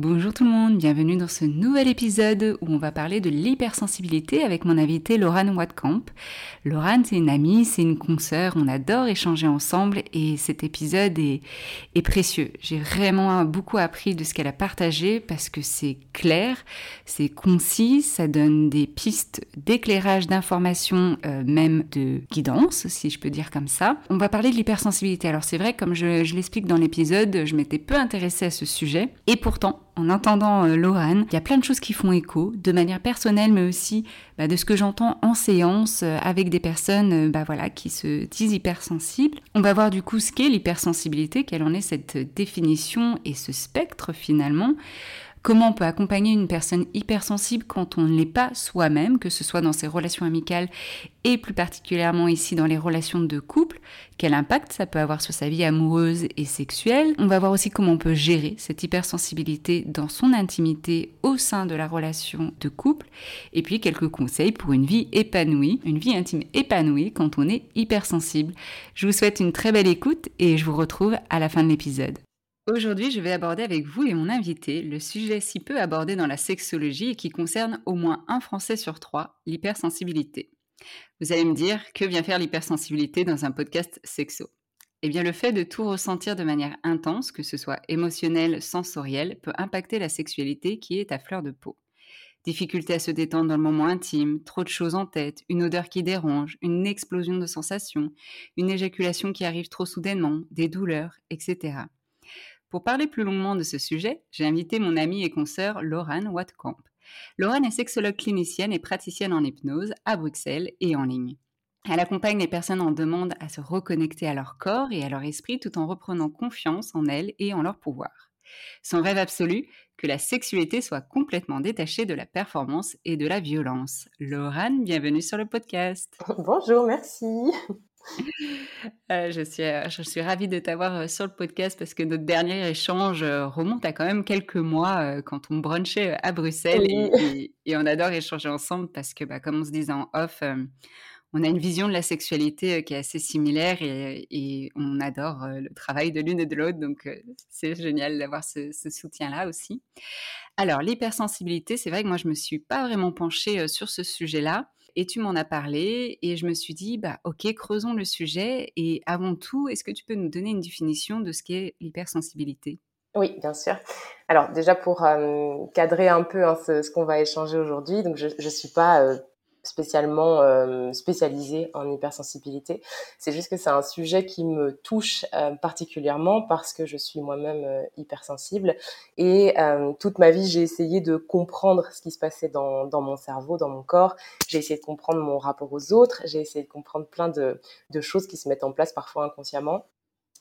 Bonjour tout le monde, bienvenue dans ce nouvel épisode où on va parler de l'hypersensibilité avec mon invité Laurane Watkamp. Laurane, c'est une amie, c'est une consoeur, on adore échanger ensemble et cet épisode est, précieux. J'ai vraiment beaucoup appris de ce qu'elle a partagé parce que c'est clair, c'est concis, ça donne des pistes d'éclairage, d'information, euh, même de guidance, si je peux dire comme ça. On va parler de l'hypersensibilité. Alors c'est vrai, comme je l'explique dans l'épisode, je m'étais peu intéressée à ce sujet et pourtant, en entendant euh, il y a plein de choses qui font écho, de manière personnelle, mais aussi bah, de ce que j'entends en séance euh, avec des personnes euh, bah, voilà, qui se disent hypersensibles. On va voir du coup ce qu'est l'hypersensibilité, quelle en est cette définition et ce spectre finalement. Comment on peut accompagner une personne hypersensible quand on ne l'est pas soi-même, que ce soit dans ses relations amicales et plus particulièrement ici dans les relations de couple, quel impact ça peut avoir sur sa vie amoureuse et sexuelle? On va voir aussi comment on peut gérer cette hypersensibilité dans son intimité au sein de la relation de couple, et puis quelques conseils pour une vie épanouie, une vie intime épanouie quand on est hypersensible. Je vous souhaite une très belle écoute et je vous retrouve à la fin de l'épisode. Aujourd'hui, je vais aborder avec vous et mon invité le sujet si peu abordé dans la sexologie et qui concerne au moins un Français sur trois, l'hypersensibilité. Vous allez me dire, que vient faire l'hypersensibilité dans un podcast sexo? Eh bien, le fait de tout ressentir de manière intense, que ce soit émotionnel, sensoriel, peut impacter la sexualité qui est à fleur de peau. Difficulté à se détendre dans le moment intime, trop de choses en tête, une odeur qui dérange, une explosion de sensations, une éjaculation qui arrive trop soudainement, des douleurs, etc. Pour parler plus longuement de ce sujet, j'ai invité mon amie et consoeur Laurane Watkamp. Laurane est sexologue clinicienne et praticienne en hypnose à Bruxelles et en ligne. Elle accompagne les personnes en demande à se reconnecter à leur corps et à leur esprit tout en reprenant confiance en elles et en leur pouvoir. Son rêve absolu, que la sexualité soit complètement détachée de la performance et de la violence. Laurane, bienvenue sur le podcast. Bonjour, merci. Euh, je, suis, euh, je suis ravie de t'avoir euh, sur le podcast parce que notre dernier échange remonte à quand même quelques mois quand on brunchait à Bruxelles et, on adore échanger ensemble parce que, bah, comme on se disait en off, on a une vision de la sexualité qui est assez similaire et, on adore le travail de l'une et de l'autre. Donc, c'est génial d'avoir ce, ce soutien-là aussi. Alors, l'hypersensibilité, c'est vrai que moi, je me suis pas vraiment penchée sur ce sujet-là. Et tu m'en as parlé et je me suis dit, bah ok, creusons le sujet. Et avant tout, est-ce que tu peux nous donner une définition de ce qu'est l'hypersensibilité? Oui, bien sûr. Alors déjà pour cadrer un peu hein, ce, qu'on va échanger aujourd'hui, donc je ne suis pas spécialement euh, spécialisée en hypersensibilité. C'est juste que c'est un sujet qui me touche euh, particulièrement parce que je suis moi-même euh, hypersensible et toute ma vie j'ai essayé de comprendre ce qui se passait dans, dans mon cerveau, dans mon corps. J'ai essayé de comprendre mon rapport aux autres. J'ai essayé de comprendre plein de, de choses qui se mettent en place parfois inconsciemment.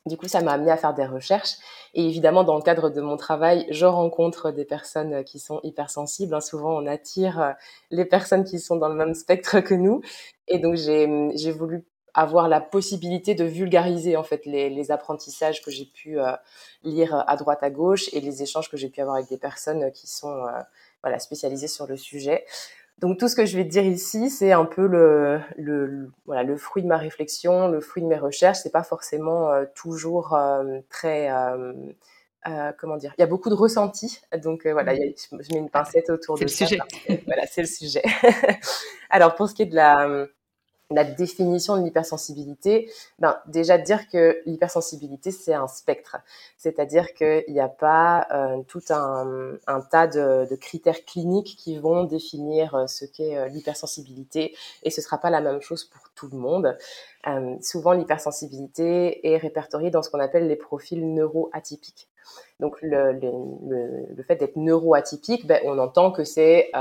Du coup, ça m'a amené à faire des recherches. Et évidemment, dans le cadre de mon travail, je rencontre des personnes euh, qui sont hypersensibles. Hein. Souvent, on attire euh, les personnes qui sont dans le même spectre que nous. Et donc, j'ai voulu avoir la possibilité de vulgariser en fait les, apprentissages que j'ai pu euh, lire à droite à gauche et les échanges que j'ai pu avoir avec des personnes qui sont voilà spécialisées sur le sujet. Donc tout ce que je vais te dire ici, c'est un peu le, le, voilà, le fruit de ma réflexion, le fruit de mes recherches. C'est pas forcément euh, toujours euh, très euh, comment dire. Il y a beaucoup de ressentis, donc voilà, y a, je mets une pincette autour de le Sujet. voilà, c'est le sujet. Alors pour ce qui est de la la définition de l'hypersensibilité, ben déjà dire que l'hypersensibilité c'est un spectre, c'est-à-dire qu'il n'y a pas euh, tout un, tas de, critères cliniques qui vont définir euh, ce qu'est euh, l'hypersensibilité et ce sera pas la même chose pour tout le monde. Souvent l'hypersensibilité est répertoriée dans ce qu'on appelle les profils neuroatypiques. Donc le, fait d'être neuroatypique, ben, on entend que c'est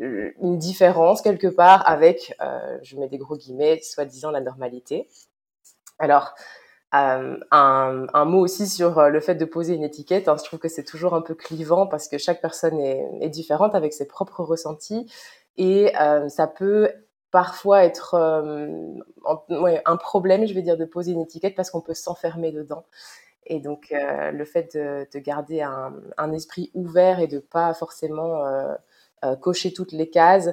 une différence quelque part avec, euh, je mets des gros guillemets, soi-disant la normalité. Alors, euh, un, mot aussi sur euh, le fait de poser une étiquette. Hein, je trouve que c'est toujours un peu clivant parce que chaque personne est, différente avec ses propres ressentis et euh, ça peut parfois être un problème, je vais dire, de poser une étiquette parce qu'on peut s'enfermer dedans. Et donc, le fait de, de garder un, un, esprit ouvert et de pas forcément euh, cocher toutes les cases.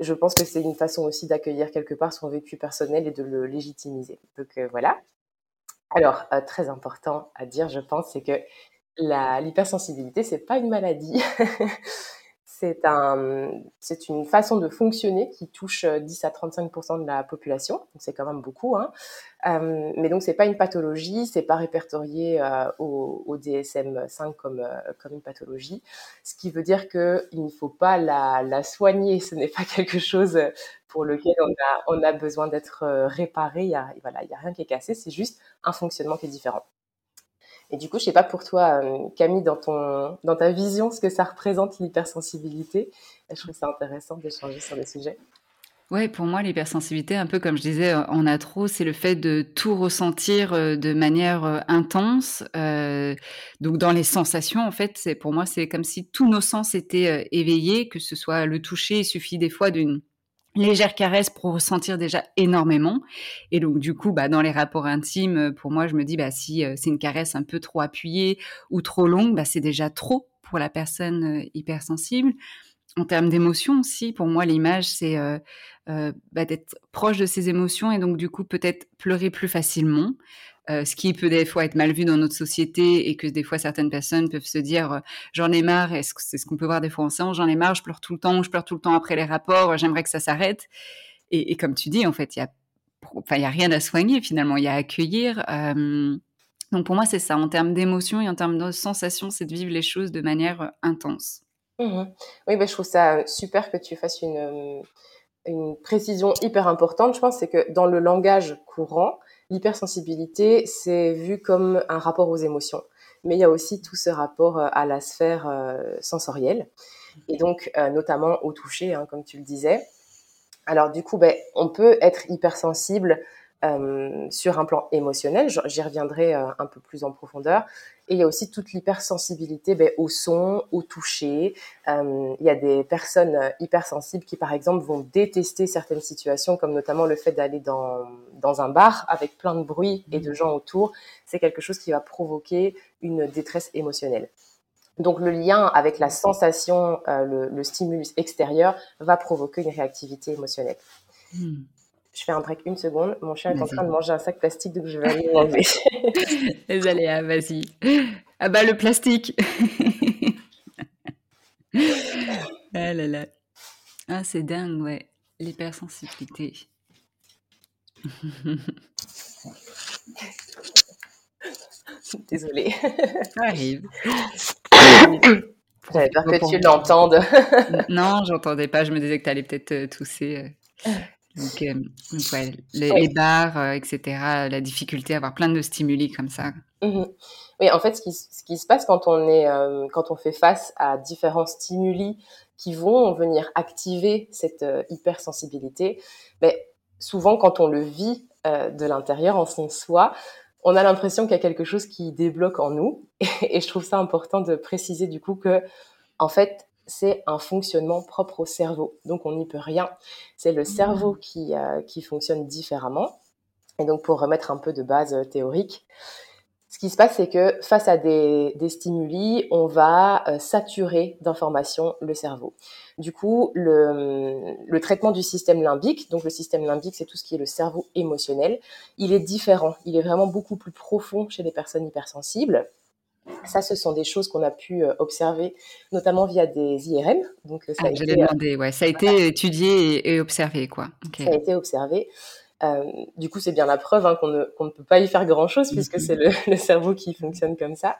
Je pense que c'est une façon aussi d'accueillir quelque part son vécu personnel et de le légitimiser. Donc euh, voilà. Alors, euh, très important à dire, je pense, c'est que l'hypersensibilité, c'est pas une maladie. c'est un, c'est une façon de fonctionner qui touche 10 à 35% de la population. C'est quand même beaucoup. Hein. Euh, mais donc c'est pas une pathologie, c'est pas répertorié euh, au, au, DSM-5 comme euh, une pathologie, ce qui veut dire que il ne faut pas la, soigner. Ce n'est pas quelque chose pour lequel on a besoin d'être euh, réparé. Il y a rien qui est cassé. C'est juste un fonctionnement qui est différent. Et du coup, je sais pas pour toi, Camille, dans ton dans ta vision, ce que ça représente l'hypersensibilité. Je trouve ça intéressant d'échanger sur le sujet. Ouais, pour moi, l'hypersensibilité, un peu comme je disais on a trop, c'est le fait de tout ressentir euh, de manière euh, intense. Euh, donc, dans les sensations, en fait, pour moi, c'est comme si tous nos sens étaient éveillés, que ce soit le toucher, il suffit des fois d'une légère caresse pour ressentir déjà énormément. Et donc, du coup, bah, dans les rapports intimes, pour moi, je me dis, bah, si c'est une caresse un peu trop appuyée ou trop longue, bah, c'est déjà trop pour la personne hypersensible en termes d'émotions aussi, pour moi, l'image, c'est euh, euh, bah, d'être proche de ses émotions et donc du coup peut-être pleurer plus facilement, euh, ce qui peut des fois être mal vu dans notre société et que des fois certaines personnes peuvent se dire j'en ai marre, c'est ce qu'on peut voir des fois en séance, j'en ai marre, je pleure tout le temps, je pleure tout le temps après les rapports, j'aimerais que ça s'arrête. Et, comme tu dis, en fait, il y a, a rien à soigner finalement, il y a à accueillir. donc pour moi, c'est ça, en termes d'émotions et en termes de sensations, c'est de vivre les choses de manière intense. Mmh oui, bah, je trouve ça super que tu fasses une, une précision hyper importante. Je pense c'est que dans le langage courant, l'hypersensibilité, c'est vu comme un rapport aux émotions. Mais il y a aussi tout ce rapport à la sphère sensorielle, et donc notamment au toucher, hein, comme tu le disais. Alors du coup, ben, on peut être hypersensible euh, sur un plan émotionnel, j'y reviendrai euh, un peu plus en profondeur. Et il y a aussi toute l'hypersensibilité ben, au son, au toucher. Euh, il y a des personnes hypersensibles qui, par exemple, vont détester certaines situations, comme notamment le fait d'aller dans, dans un bar avec plein de bruit et de gens autour. C'est quelque chose qui va provoquer une détresse émotionnelle. Donc le lien avec la sensation, le, le, stimulus extérieur va provoquer une réactivité émotionnelle. Hmm. Je fais un break une seconde. Mon chien est en train de manger un sac plastique, donc je vais aller l'enlever. Les ah, vas-y. Ah bah le plastique. ah là là. Ah c'est dingue, ouais. L'hypersensibilité. Désolée. Ça arrive. J'avais peur que tu l'entendes. non, j'entendais pas. Je me disais que tu allais peut-être euh, Euh. Donc, euh, les, barres, etc., la difficulté à avoir plein de stimuli comme ça. Mmh oui, en fait, ce qui, ce qui, se passe quand on, est, quand on fait face à différents stimuli qui vont venir activer cette hypersensibilité, mais souvent quand on le vit de l'intérieur, en son soi, on a l'impression qu'il y a quelque chose qui débloque en nous. Et, je trouve ça important de préciser du coup que, en fait, c'est un fonctionnement propre au cerveau. Donc on n'y peut rien. C'est le cerveau mmh. qui, euh, qui fonctionne différemment. Et donc pour remettre un peu de base euh, théorique, ce qui se passe, c'est que face à des, stimuli, on va euh, saturer d'informations le cerveau. Du coup, le, traitement du système limbique, donc le système limbique, c'est tout ce qui est le cerveau émotionnel, il est différent. Il est vraiment beaucoup plus profond chez les personnes hypersensibles. Ça, ce sont des choses qu'on a pu euh, observer, notamment via des IRM. Donc, ça a ah, été, ouais. Ça a été étudié et, observé, quoi. Ça a été observé. Euh, du coup, c'est bien la preuve hein, qu'on ne, ne, peut pas y faire grand-chose puisque mhm. c'est le, le, cerveau qui fonctionne comme ça.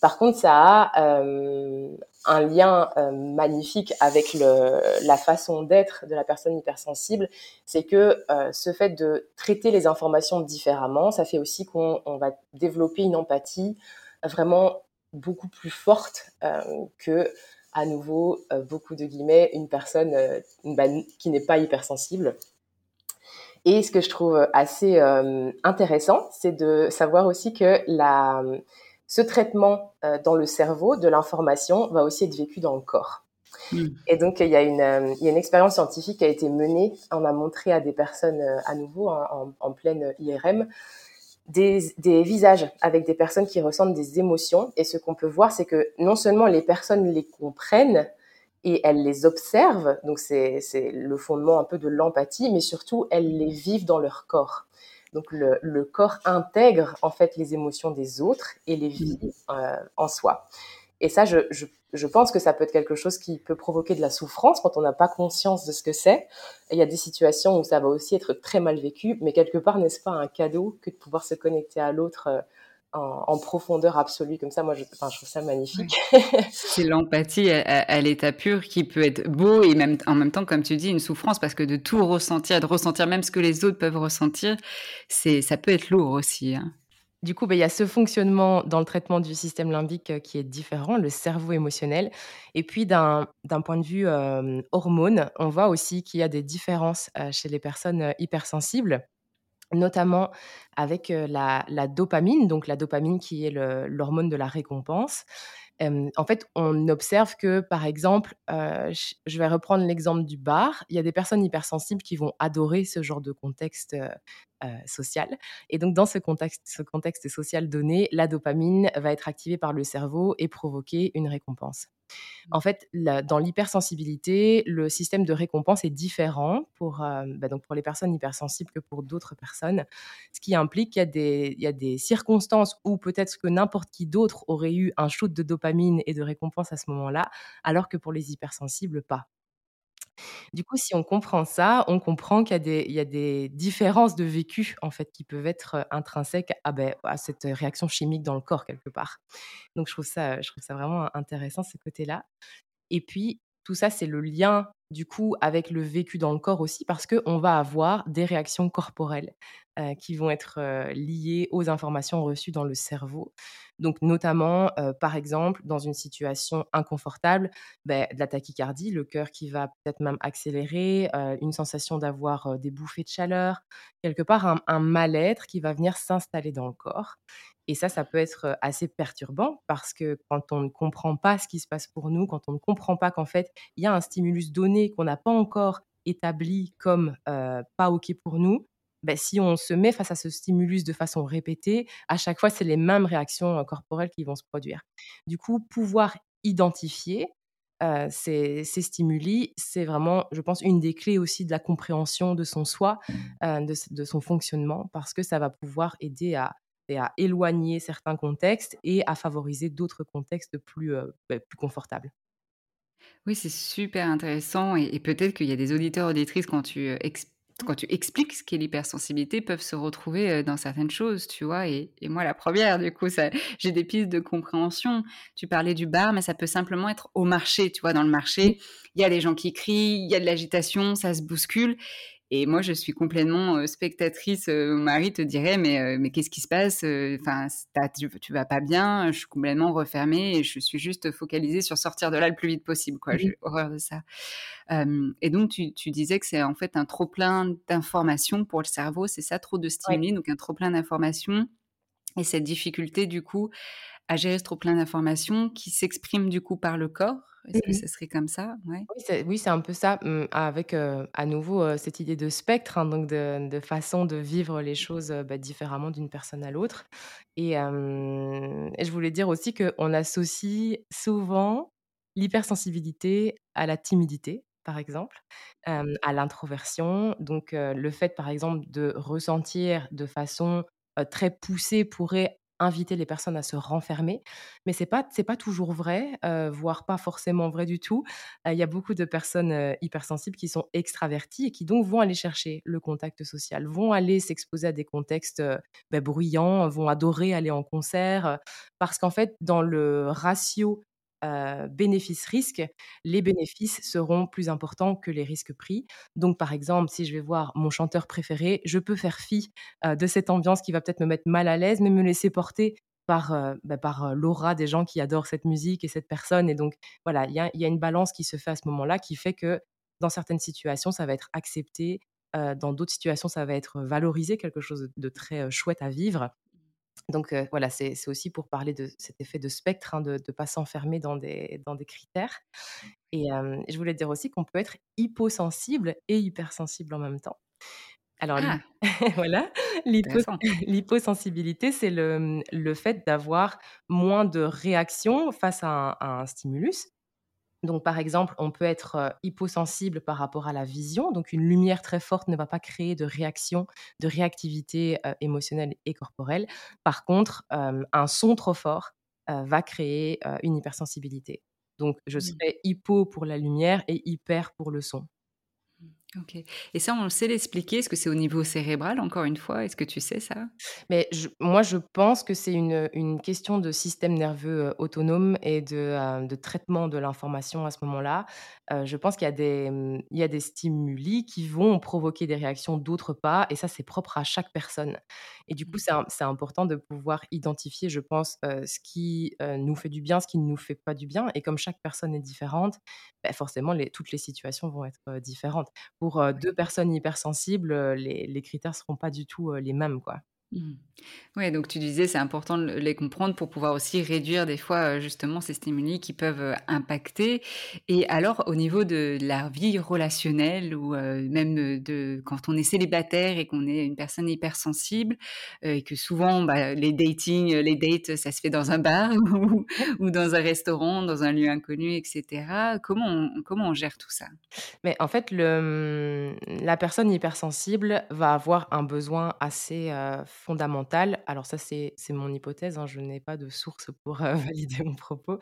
Par contre, ça a euh, un lien euh, magnifique avec le, la façon d'être de la personne hypersensible. C'est que euh, ce fait de traiter les informations différemment, ça fait aussi qu'on va développer une empathie vraiment beaucoup plus forte euh, que, à nouveau, euh, beaucoup de guillemets, une personne bah, qui n'est pas hypersensible. Et ce que je trouve assez euh, intéressant, c'est de savoir aussi que la, ce traitement euh, dans le cerveau de l'information va aussi être vécu dans le corps. Hmm. Et donc, il y, a une, euh, il y a une expérience scientifique qui a été menée. On a montré à des personnes, à nouveau, en, en, pleine IRM, des, visages avec des personnes qui ressentent des émotions. Et ce qu'on peut voir, c'est que non seulement les personnes les comprennent, et elles les observent, donc c'est le fondement un peu de l'empathie, mais surtout elles les vivent dans leur corps. Donc le, le, corps intègre en fait les émotions des autres et les vit euh, en soi. Et ça, je, je, je, pense que ça peut être quelque chose qui peut provoquer de la souffrance quand on n'a pas conscience de ce que c'est. Il y a des situations où ça va aussi être très mal vécu, mais quelque part, n'est-ce pas un cadeau que de pouvoir se connecter à l'autre euh, en, profondeur absolue comme ça? Moi, je, trouve ça magnifique. C'est l'empathie à, l'état pur qui peut être beau et même en même temps, comme tu dis, une souffrance parce que de tout ressentir, de ressentir même ce que les autres peuvent ressentir, c'est ça peut être lourd aussi. Hein. Du coup, bah, il y a ce fonctionnement dans le traitement du système limbique euh, qui est différent, le cerveau émotionnel. Et puis, d'un point de vue euh, hormone, on voit aussi qu'il y a des différences euh, chez les personnes hypersensibles notamment avec la, dopamine, donc la dopamine qui est l'hormone de la récompense. en fait, on observe que, par exemple, je vais reprendre l'exemple du bar, il y a des personnes hypersensibles qui vont adorer ce genre de contexte social. Et donc, dans ce contexte, ce contexte social donné, la dopamine va être activée par le cerveau et provoquer une récompense. En fait, dans l'hypersensibilité, le système de récompense est différent pour, euh, bah, donc pour les personnes hypersensibles que pour d'autres personnes, ce qui implique qu'il y y a des circonstances où peut-être que n'importe qui d'autre aurait eu un shoot de dopamine et de récompense à ce moment-là, alors que pour les hypersensibles, pas. Du coup, si on comprend ça, on comprend qu'il y a des, différences de vécu en fait qui peuvent être intrinsèques ben, à, cette réaction chimique dans le corps quelque part. Donc je trouve ça, je trouve ça vraiment intéressant ce côté-là. Et puis tout ça, c'est le lien du coup avec le vécu dans le corps aussi parce qu'on va avoir des réactions corporelles euh, qui vont être euh, liées aux informations reçues dans le cerveau. Donc notamment, euh, par exemple, dans une situation inconfortable, ben, de la tachycardie, le cœur qui va peut-être même accélérer, une sensation d'avoir des bouffées de chaleur, quelque part un, un mal-être qui va venir s'installer dans le corps. Et ça, ça peut être assez perturbant parce que quand on ne comprend pas ce qui se passe pour nous, quand on ne comprend pas qu'en fait, il y a un stimulus donné qu'on n'a pas encore établi comme pas OK pour nous, ben, si on se met face à ce stimulus de façon répétée, à chaque fois, c'est les mêmes réactions corporelles qui vont se produire. Du coup, pouvoir identifier ces, ces, stimuli, c'est vraiment, je pense, une des clés aussi de la compréhension de son soi, de, de, son fonctionnement, parce que ça va pouvoir aider à éloigner certains contextes et à favoriser d'autres contextes plus, euh, bah, plus confortables. Oui, c'est super intéressant et et peut-être qu'il y a des auditeurs, auditrices quand tu, heu, ex quand tu expliques ce qu'est l'hypersensibilité, peuvent se retrouver, dans certaines choses, tu vois? Et et moi la première du coup, j'ai des pistes de compréhension. Tu parlais du bar, mais ça peut simplement être au marché, tu vois? Dans le marché, il y a des gens qui crient, il y a de l'agitation, ça se bouscule et moi, je suis complètement, spectatrice, heu, mon mari te dirait: «Mais, mais qu'est-ce qui se passe? Enfin, tu tu vas pas bien?» je suis complètement refermée et je suis juste focalisée sur sortir de là le plus vite possible, quoi. Mmh J'ai horreur de ça. Et donc tu tu disais que c'est en fait un trop plein d'informations pour le cerveau, c'est ça? Trop de Ouais. stimuli, donc un trop plein d'informations et cette difficulté du coup à gérer ce trop plein d'informations qui s'exprime du coup par le corps? Est-ce que Mmh ça serait comme ça? Ouais. Oui, c'est oui, c'est un peu ça, mmh, avec, à nouveau, cette idée de spectre, hein, donc de de façon de vivre les choses, heu, bah, différemment d'une personne à l'autre et et je voulais dire aussi qu'on associe souvent l'hypersensibilité à la timidité, par exemple, à l'introversion. Donc le fait, par exemple, de ressentir de façon, très poussée pourrait inviter les personnes à se renfermer, mais c'est pas c'est pas toujours vrai, heu, voire pas forcément vrai du tout. Heu, il y a beaucoup de personnes, heu, hypersensibles qui sont extraverties et qui donc vont aller chercher le contact social, vont aller s'exposer à des contextes, bah, bruyants, vont adorer aller en concert, parce qu'en fait, dans le ratio, heu, bénéfice-risque, les bénéfices seront plus importants que les risques pris. Donc par exemple, si je vais voir mon chanteur préféré, je peux faire fi, heu, de cette ambiance qui va peut-être me mettre mal à l'aise, mais me laisser porter par, heu, bah, par, heu, l'aura des gens qui adorent cette musique et cette personne et donc voilà, il y y a une balance qui se fait à ce moment-là, qui fait que dans certaines situations, ça va être accepté, dans d'autres situations, ça va être valorisé, quelque chose de très, chouette à vivre. Donc voilà, c'est aussi pour parler de cet effet de spectre, hein, de ne pas s'enfermer dans des dans des critères et hem, je voulais dire aussi qu'on peut être hyposensible et hypersensible en même temps. Alors Ah! voilà, l'hyposensibilité, c'est le, mmh, le fait d'avoir moins de réaction face à un à un stimulus. Donc par exemple, on peut être, hyposensible par rapport à la vision, donc une lumière très forte ne va pas créer de réaction, de réactivité, émotionnelle et corporelle. Par contre, un son trop fort, va créer, une hypersensibilité. Donc je Mmh. serai hypo pour la lumière et hyper pour le son. OK et ça, on sait l'expliquer? Est-ce que c'est au niveau cérébral, encore une fois? Est-ce que tu sais ça? Mais moi, je pense que c'est une, question de système nerveux, heu, autonome et de, heu, de traitement de l'information à ce moment-là. Heu, je pense qu'il y il y a des stimuli qui vont provoquer des réactions, d'autres pas et ça, c'est propre à chaque personne et du coup, c'est im c'est important de pouvoir identifier, je pense, heu, ce qui, heu, nous fait du bien, ce qui ne nous fait pas du bien et comme chaque personne est différente, bah, forcément les toutes les situations vont être, heu, différentes. Pour, heu, 2 personnes hypersensibles, les les critères seront pas du tout, les mêmes, quoi. Mmh. Ouais, donc tu disais, c'est important de les comprendre pour pouvoir aussi réduire des fois, heu, justement ces stimuli qui peuvent, heu, impacter et alors au niveau de la vie relationnelle ou, heu, même, de quand on est célibataire et qu'on est une personne hypersensible, et que souvent, bah, les dating, les dates, ça se fait dans un bar ou dans un restaurant, dans un lieu inconnu et cetera. Comment on comment on gère tout ça? Mais en fait, mmh, la personne hypersensible va avoir un besoin assez, heu, fondamental. Alors ça, c'est mon hypothèse, hein, je n'ai pas de source pour, heu, valider mon propos.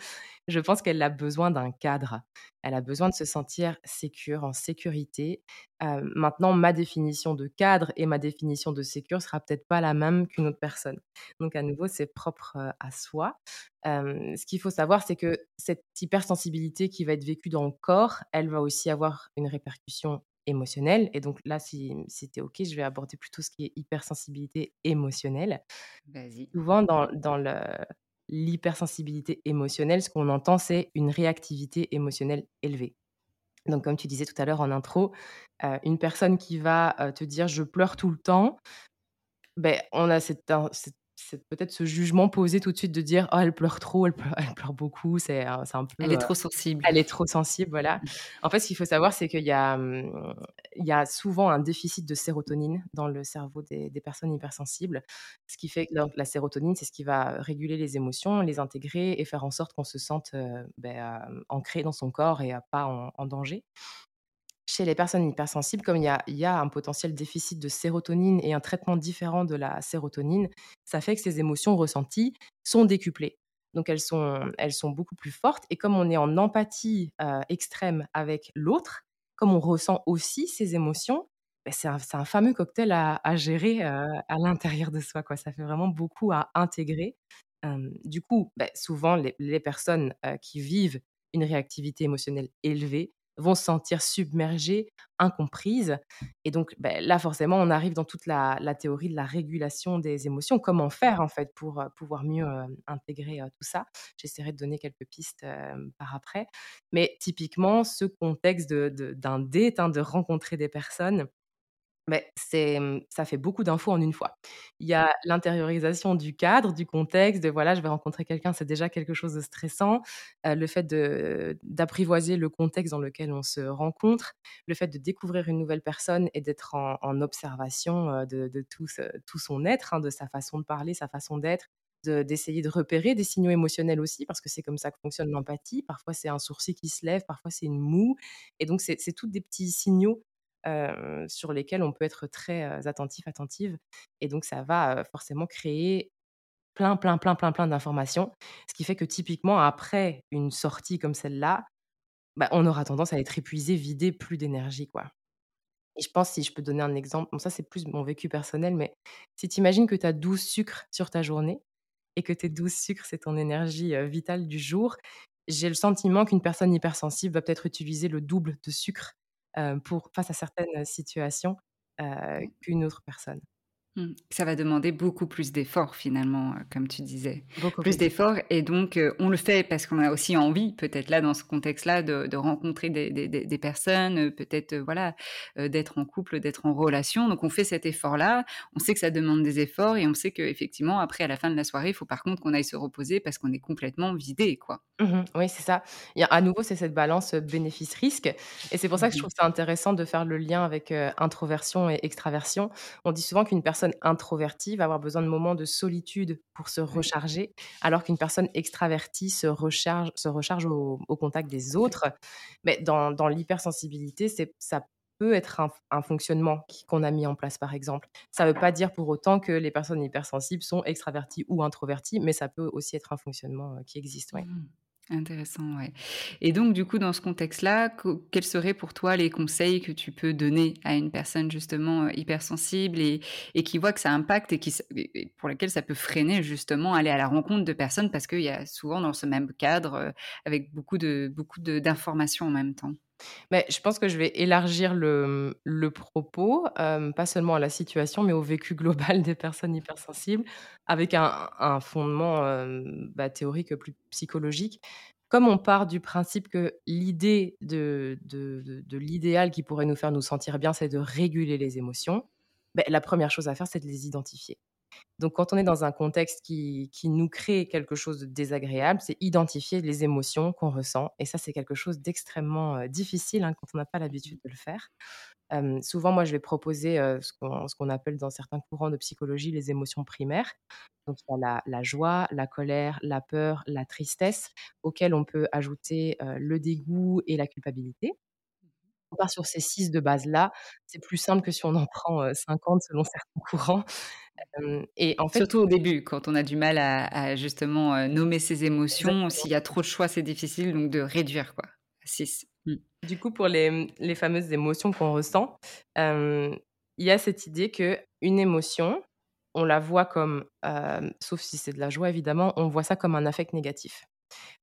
Je pense qu'elle a besoin d'un cadre. Elle a besoin de se sentir sécure, en sécurité. Heu, maintenant, ma définition de cadre et ma définition de sécure sera peut-être pas la même qu'une autre personne. Donc à nouveau, c'est propre, heu, à soi. Ce qu'il faut savoir, c'est que cette hypersensibilité qui va être vécue dans le corps, elle va aussi avoir une répercussion émotionnelle et donc là, si si tu es OK, je vais aborder plutôt ce qui est hypersensibilité émotionnelle. Vas-y. Souvent dans dans le l'hypersensibilité émotionnelle, ce qu'on entend, c'est une réactivité émotionnelle élevée. Donc comme tu disais tout à l'heure en intro, une personne qui va, te dire: «Je pleure tout le temps», Beh, on a cette cette peut-être ce jugement posé tout de suite de dire: «Oh elle pleure trop, elle pleure elle pleure beaucoup, c'est un c'est un Elle peu, est trop sensible. elle est trop sensible», voilà. En fait, ce qu'il faut savoir, c'est qu'il y a, il y a souvent un déficit de sérotonine dans le cerveau des des personnes hypersensibles. Ce qui fait que donc la sérotonine, c'est ce qui va réguler les émotions, les intégrer et faire en sorte qu'on se sente, hem, ancré dans son corps et, pas en en danger. Les personnes hypersensibles, comme il y a un potentiel déficit de sérotonine et un traitement différent de la sérotonine, ça fait que ces émotions ressenties sont décuplées. donc elles sont elles sont beaucoup plus fortes et comme on est en empathie, heu, extrême avec l'autre, comme on ressent aussi ses émotions, beh, c'est un fameux cocktail à à gérer, heu, à l'intérieur de soi. Ça fait vraiment beaucoup à intégrer. Hem, du coup, beh, souvent les personnes, qui vivent une réactivité émotionnelle élevée vont se sentir submergées, incomprises et donc, beh, là, forcément, on arrive dans toute la théorie de la régulation des émotions. Comment faire, en fait, pour, heu, pouvoir mieux, hem, intégrer, heu, tout ça? J'essaierai de donner quelques pistes, par après. Mais typiquement, ce contexte de de d'un date, hein, de rencontrer des personnes, beh, c'est, mmh, ça fait beaucoup d'infos en une fois. Il y a l'intériorisation du cadre, du contexte, de voilà, je vais rencontrer quelqu'un, c'est déjà quelque chose de stressant. Le fait de d'apprivoiser le contexte dans lequel on se rencontre, le fait de découvrir une nouvelle personne et d'être en en observation, de de tout son être, hein, de sa façon de parler, sa façon d'être, de d'essayer de repérer des signaux émotionnels aussi parce que c'est comme ça que fonctionne l'empathie. Parfois, c'est un sourcil qui se lève, parfois c'est une moue et donc c'est c'est tous des petits signaux heu, sur lesquels on peut être très, heu, attentif, attentive et donc ça va, heu, forcément créer plein, plein, plein, plein, plein d'informations. Ce qui fait que typiquement après une sortie comme celle-là, bah, on aura tendance à être épuisé, vidé, plus d'énergie, quoi et je pense si je peux donner un exemple, ça c'est plus mon vécu personnel, mais si tu imagines que tu as 12 sucres sur ta journée et que tes 12 sucres, c'est ton énergie, vitale du jour, j'ai le sentiment qu'une personne hypersensible va peut-être utiliser le double de sucre pour face à certaines situations, heu, qu'une autre personne. Mmh. Ça va demander beaucoup plus d'efforts finalement, heu, comme tu disais. Beaucoup Plus plus d'efforts. et donc heu, on le fait parce qu'on a aussi envie, peut-être là, dans ce contexte-là, de de rencontrer des des des des personnes, heu, peut-être, voilà, d'être en couple, d'être en relation. Donc on fait cet effort-là. On sait que ça demande des efforts et on sait qu'effectivement, après, à la fin de la soirée, il faut par contre qu'on aille se reposer parce qu'on est complètement vidé, quoi. Mmh Oui, c'est ça. A à nouveau, c'est cette balance, bénéfice-risque et c'est pour ça que je Mmh trouve ça intéressant de faire le lien avec, introversion et extraversion. On dit souvent qu'une personne introvertie va avoir besoin de moments de solitude pour se recharger, alors qu'une personne extravertie se recharge se recharge au au contact des autres. Mais dans dans l'hypersensibilité, c'est ça peut être un un fonctionnement qu'on a mis en place, par exemple. Ça ne veut pas dire pour autant que les personnes hypersensibles sont extraverties ou introverties, mais ça peut aussi être un fonctionnement, heu, qui existe, ouais. Mmh Intéressant, ouais. Et donc, du coup, dans ce contexte-là, co quels seraient pour toi les conseils que tu peux donner à une personne justement, heu, hypersensible et et qui voit que ça impacte et qui pour laquelle ça peut freiner justement aller à la rencontre de personnes? Parce qu'il y a souvent dans ce même cadre, heu, avec beaucoup de beaucoup de d'informations en même temps? Mais je pense que je vais élargir le, propos, pas seulement à la situation, mais au vécu global des personnes hypersensibles, avec un fondement, bah, théorique plus psychologique. Comme on part du principe que l'idée de l'idéal qui pourrait nous faire nous sentir bien, c'est de réguler les émotions, beh, la première chose à faire, c'est de les identifier. Donc, quand on est dans un contexte qui qui nous crée quelque chose de désagréable, c'est identifier les émotions qu'on ressent et ça, c'est quelque chose d'extrêmement, difficile, hein, quand on n'a pas l'habitude de le faire. Souvent, moi, je vais proposer, ce qu'on appelle dans certains courants de psychologie les émotions primaires. Donc il y a la la joie, la colère, la peur, la tristesse, auxquelles on peut ajouter, le dégoût et la culpabilité. On part sur ces 6 de base-là, c'est plus simple que si on en prend, heu, 50 selon certains courants. Et en fait Surtout au début, quand on a du mal à à justement, nommer ses émotions. S'il y a trop de choix, c'est difficile donc de réduire quoi, à 6. Mmh. Du coup, pour les, mmh, les fameuses émotions qu'on ressent, il y a cette idée qu'une émotion, on la voit comme, sauf si c'est de la joie évidemment, on voit ça comme un affect négatif.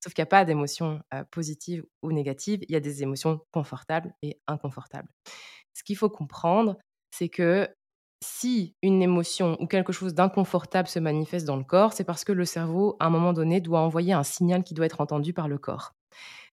Sauf qu'il y a pas d'émotions, positives ou négatives, il y a des émotions confortables et inconfortables. Ce qu'il faut comprendre, c'est que si une émotion ou quelque chose d'inconfortable se manifeste dans le corps, c'est parce que le cerveau, à un moment donné, doit envoyer un signal qui doit être entendu par le corps.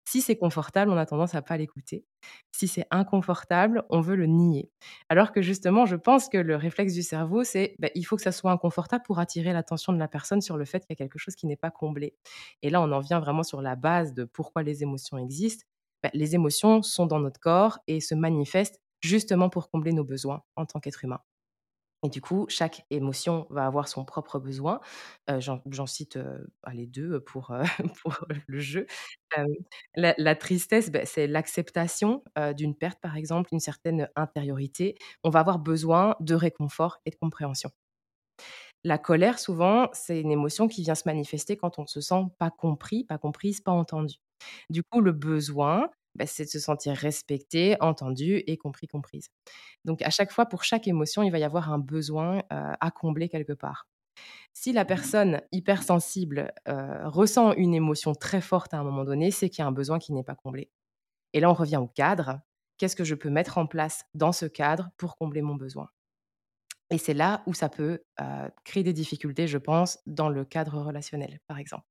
Si c'est confortable, on a tendance à pas l'écouter. Si c'est inconfortable, on veut le nier. Alors que justement, je pense que le réflexe du cerveau, c'est, bah, il faut que ça soit inconfortable pour attirer l'attention de la personne sur le fait qu'il y a quelque chose qui n'est pas comblé. Et là, on en vient vraiment sur la base de pourquoi les émotions existent. Bah, les émotions sont dans notre corps et se manifestent justement pour combler nos besoins en tant qu'être humain. Et du coup, chaque émotion va avoir son propre besoin. Heu, j'en cite, heu, allez 2 pour, le jeu. La tristesse, beh, c'est l'acceptation, d'une perte, par exemple, une certaine intériorité. On va avoir besoin de réconfort et de compréhension. La colère, souvent, c'est une émotion qui vient se manifester quand on ne se sent pas compris, pas comprise, pas entendu. Du coup, le besoin, bah, c'est de se sentir respecté, entendu et compris, comprise. Donc, à chaque fois, pour chaque émotion, il va y avoir un besoin euh, à combler quelque part. Si la personne hypersensible euh, ressent une émotion très forte à un moment donné, c'est qu'il y a un besoin qui n'est pas comblé. Et là, on revient au cadre. Qu'est-ce que je peux mettre en place dans ce cadre pour combler mon besoin? Et c'est là où ça peut euh, créer des difficultés, je pense, dans le cadre relationnel, par exemple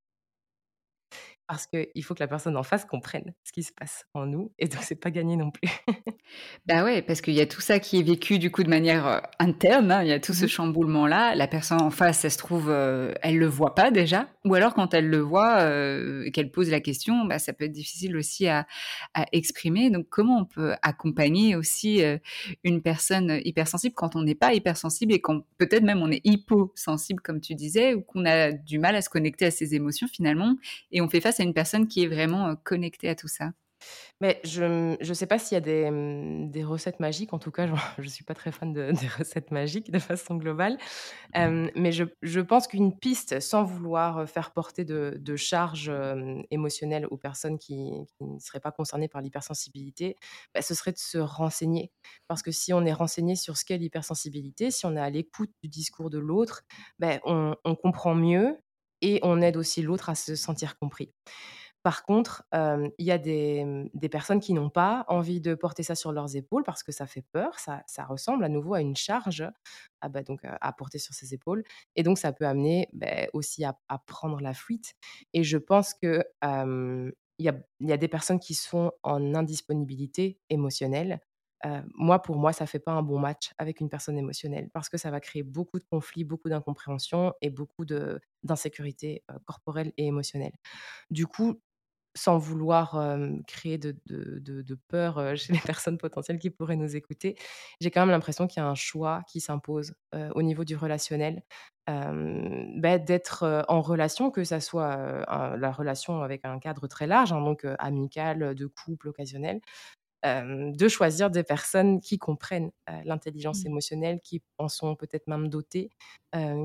parce qu'il faut que la personne en face comprenne ce qui se passe en nous et donc c'est pas gagné non plus. bah ouais, parce qu'il y a tout ça qui est vécu du coup de manière euh, interne, hein, il y a tout ce mmh chamboulement là. La personne en face, ça se trouve, euh, elle le voit pas déjà, ou alors quand elle le voit euh, qu'elle pose la question, bah, ça peut être difficile aussi à, à, exprimer. Donc comment on peut accompagner aussi une personne hypersensible quand on n'est pas hypersensible et quand peut-être même on est hyposensible comme tu disais, ou qu'on a du mal à se connecter à ses émotions finalement, et on fait face à une personne qui est vraiment connectée à tout ça mais je ne sais pas s'il y a des, mmh, des, recettes magiques. En tout cas, je ne suis pas très fan de, des recettes magiques de façon globale. mais je, je pense qu'une piste, sans vouloir faire porter de, de charge émotionnelle aux personnes qui, ne seraient pas concernées par l'hypersensibilité, bah, ce serait de se renseigner. Parce que si on est renseigné sur ce qu'est l'hypersensibilité, si on est à l'écoute du discours de l'autre, bah, on, on comprend mieux et on aide aussi l'autre à se sentir compris. Par contre, il y a mmh, des, personnes qui n'ont pas envie de porter ça sur leurs épaules parce que ça fait peur, ça, ressemble à nouveau à une charge à, bah, donc, à porter sur ses épaules. Et donc, ça peut amener bah, aussi à, prendre la fuite. Et je pense qu'il y, a, y a des personnes qui sont en indisponibilité émotionnelle moi, pour moi, ça fait pas un bon match avec une personne émotionnelle parce que ça va créer beaucoup de conflits, beaucoup d'incompréhension et beaucoup d'insécurité corporelle et émotionnelle. Du coup, sans vouloir créer de, peur chez les personnes potentielles qui pourraient nous écouter, j'ai quand même l'impression qu'il y a un choix qui s'impose au niveau du relationnel, bah, d'être en relation, que ça soit la relation avec un cadre très large, hein, donc amical, de couple, occasionnel, de choisir des personnes qui comprennent l'intelligence mmh. émotionnelle, qui en sont peut-être même dotées,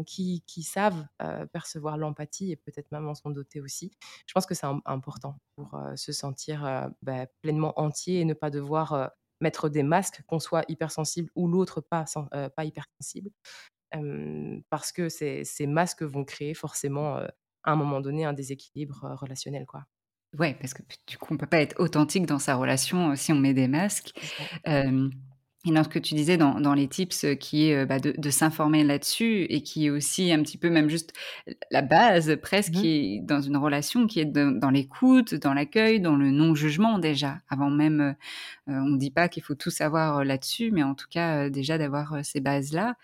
qui, qui, savent percevoir l'empathie et peut-être même en sont dotées aussi. Je pense que c'est important pour se sentir bah, pleinement entier et ne pas devoir mettre des masques, qu'on soit hypersensible ou l'autre pas, pas hypersensible. parce que ces, ces, masques vont créer forcément à un moment donné un déséquilibre relationnel. quoi. Ouais, parce que du coup, on peut pas être authentique dans sa relation euh, si on met des masques. Et dans ce que tu disais dans, dans les tips, euh, qui est euh, bah, de, de s'informer là-dessus et qui est aussi un petit peu même juste la base presque mmh qui est dans une relation, qui est dans l'écoute, dans l'accueil, dans le non-jugement déjà. Avant même, euh, on ne dit pas qu'il faut tout savoir là-dessus, mais en tout cas déjà d'avoir ces bases-là.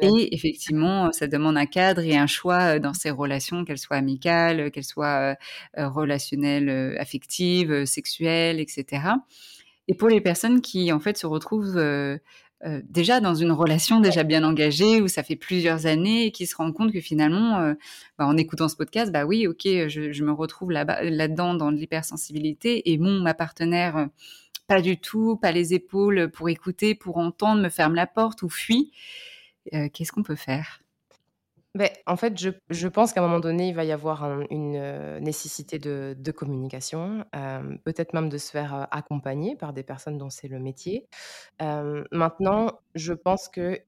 et effectivement, ça demande un cadre et un choix dans ces relations, qu'elles soient amicales, qu'elles soient relationnelles, affectives, sexuelles, etc. Et pour les personnes qui, en fait, se retrouvent euh, euh, déjà dans une relation déjà bien engagée, où ça fait plusieurs années, et qui se rendent compte que finalement, euh, bah, en écoutant ce podcast, bah oui, ok, je, me retrouve là-dedans, dans l'hypersensibilité, et mon, ma partenaire, pas du tout, pas les épaules pour écouter, pour entendre, me ferme la porte ou fuit. Qu'est-ce qu'on peut faire? Beh, en fait, je pense qu'à un moment donné, il va y avoir une, euh, nécessité de communication, peut-être même de se faire, accompagner par des personnes dont c'est le métier. maintenant, je pense que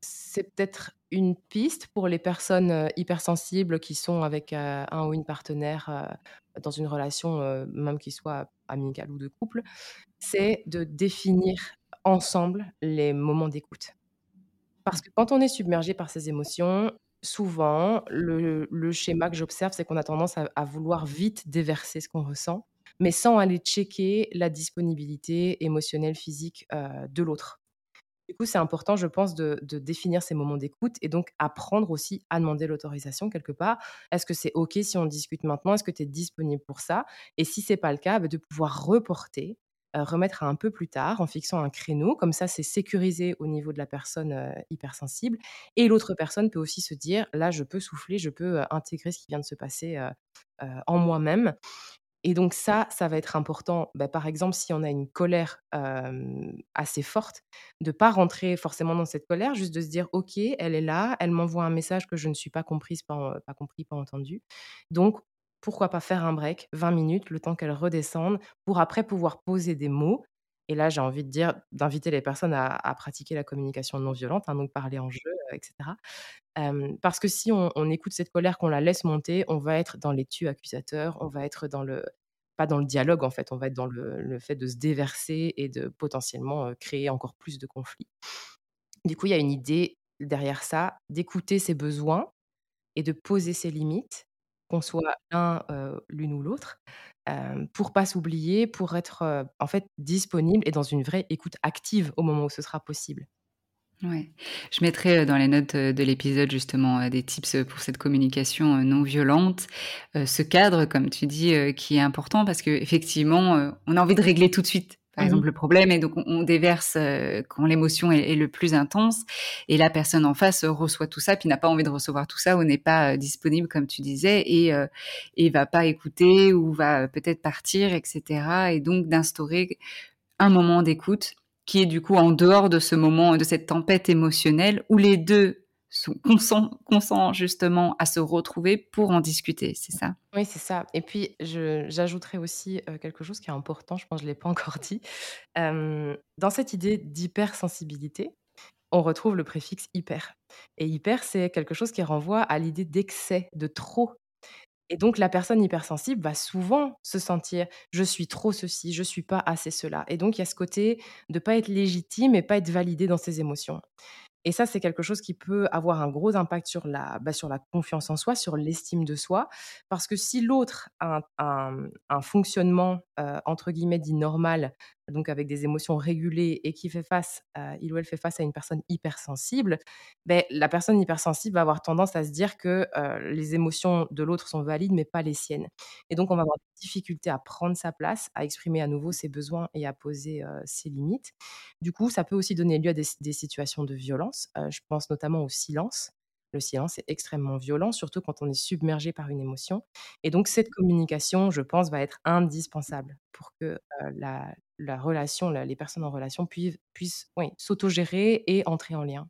c'est peut-être une piste pour les personnes, hypersensibles qui sont avec, un ou une partenaire, dans une relation, même qui soit amicale ou de couple, c'est de définir ensemble les moments d'écoute. Parce que quand on est submergé par ses émotions, souvent, le, schéma que j'observe, c'est qu'on a tendance à, vouloir vite déverser ce qu'on ressent, mais sans aller checker la disponibilité émotionnelle, physique euh, de l'autre. Du coup, c'est important, je pense, de, définir ces moments d'écoute et donc apprendre aussi à demander l'autorisation quelque part. Est-ce que c'est OK si on discute maintenant? Est-ce que tu es disponible pour ça? Et si ce n'est pas le cas, bah, de pouvoir reporter euh, remettre à un peu plus tard en fixant un créneau. Comme ça, c'est sécurisé au niveau de la personne euh, hypersensible. Et l'autre personne peut aussi se dire, là, je peux souffler, je peux euh, intégrer ce qui vient de se passer en moi-même. Et donc ça, ça va être important, bah, par exemple, si on a une colère, assez forte, de pas rentrer forcément dans cette colère, juste de se dire: «OK, elle est là, elle m'envoie un message que je ne suis pas comprise, pas, pas compris, pas entendu. Donc pourquoi pas faire un break, 20 minutes, le temps qu'elle redescende, pour après pouvoir poser des mots» et là, j'ai envie de dire d'inviter les personnes à à pratiquer la communication non violente, hein, donc parler en jeu, heu, et cetera. Hem, parce que si on on écoute cette colère, qu'on la laisse monter, on va être dans les tu accusateurs, on va être dans le pas dans le dialogue en fait, on va être dans le le fait de se déverser et de potentiellement, créer encore plus de conflits. Du coup, il y a une idée derrière ça, d'écouter ses besoins et de poser ses limites, qu'on soit l'un, l'une ou l'autre, hem, pour pas s'oublier, pour être, en fait disponible et dans une vraie écoute active au moment où ce sera possible. Ouais. Je mettrai, dans les notes, de l'épisode justement, des tips, pour cette communication, non violente. Ce cadre, comme tu dis, qui est important parce qu'effectivement, heu, on a envie de régler tout de suite, par Mmh exemple, le problème et donc on on déverse, heu, quand l'émotion est est le plus intense et la personne en face, reçoit tout ça, puis n'a pas envie de recevoir tout ça ou n'est pas, heu, disponible comme tu disais et heu et va pas écouter ou va peut-être partir et cetera et donc d'instaurer un moment d'écoute qui est du coup en dehors de ce moment, de cette tempête émotionnelle où les 2 consents justement à se retrouver pour en discuter, c'est ça? Oui, c'est ça et puis j'ajouterais aussi, heu, quelque chose qui est important, je pense que je l'ai pas encore dit. Hem, dans cette idée d'hypersensibilité, on retrouve le préfixe hyper et hyper, c'est quelque chose qui renvoie à l'idée d'excès, de trop et donc la personne hypersensible va souvent se sentir: «Je suis trop ceci, je suis pas assez cela» et donc il y a ce côté de pas être légitime et pas être validé dans ses émotions. Et ça, c'est quelque chose qui peut avoir un gros impact sur la bah, sur la confiance en soi, sur l'estime de soi. Parce que si l'autre a un fonctionnement, entre guillemets «dit normal», donc avec des émotions régulées et qui fait face, il ou elle fait face à une personne hypersensible, beh, la personne hypersensible va avoir tendance à se dire que, les émotions de l'autre sont valides, mais pas les siennes. Et donc on va avoir des difficultés à prendre sa place, à exprimer à nouveau ses besoins et à poser, ses limites. Du coup, ça peut aussi donner lieu à des situations de violence. Je pense notamment au silence. Le silence est extrêmement violent, surtout quand on est submergé par une émotion. Et donc cette communication, je pense, va être indispensable pour que, la la relation, la les personnes en relation puivent puissent, oui, s'autogérer et entrer en lien.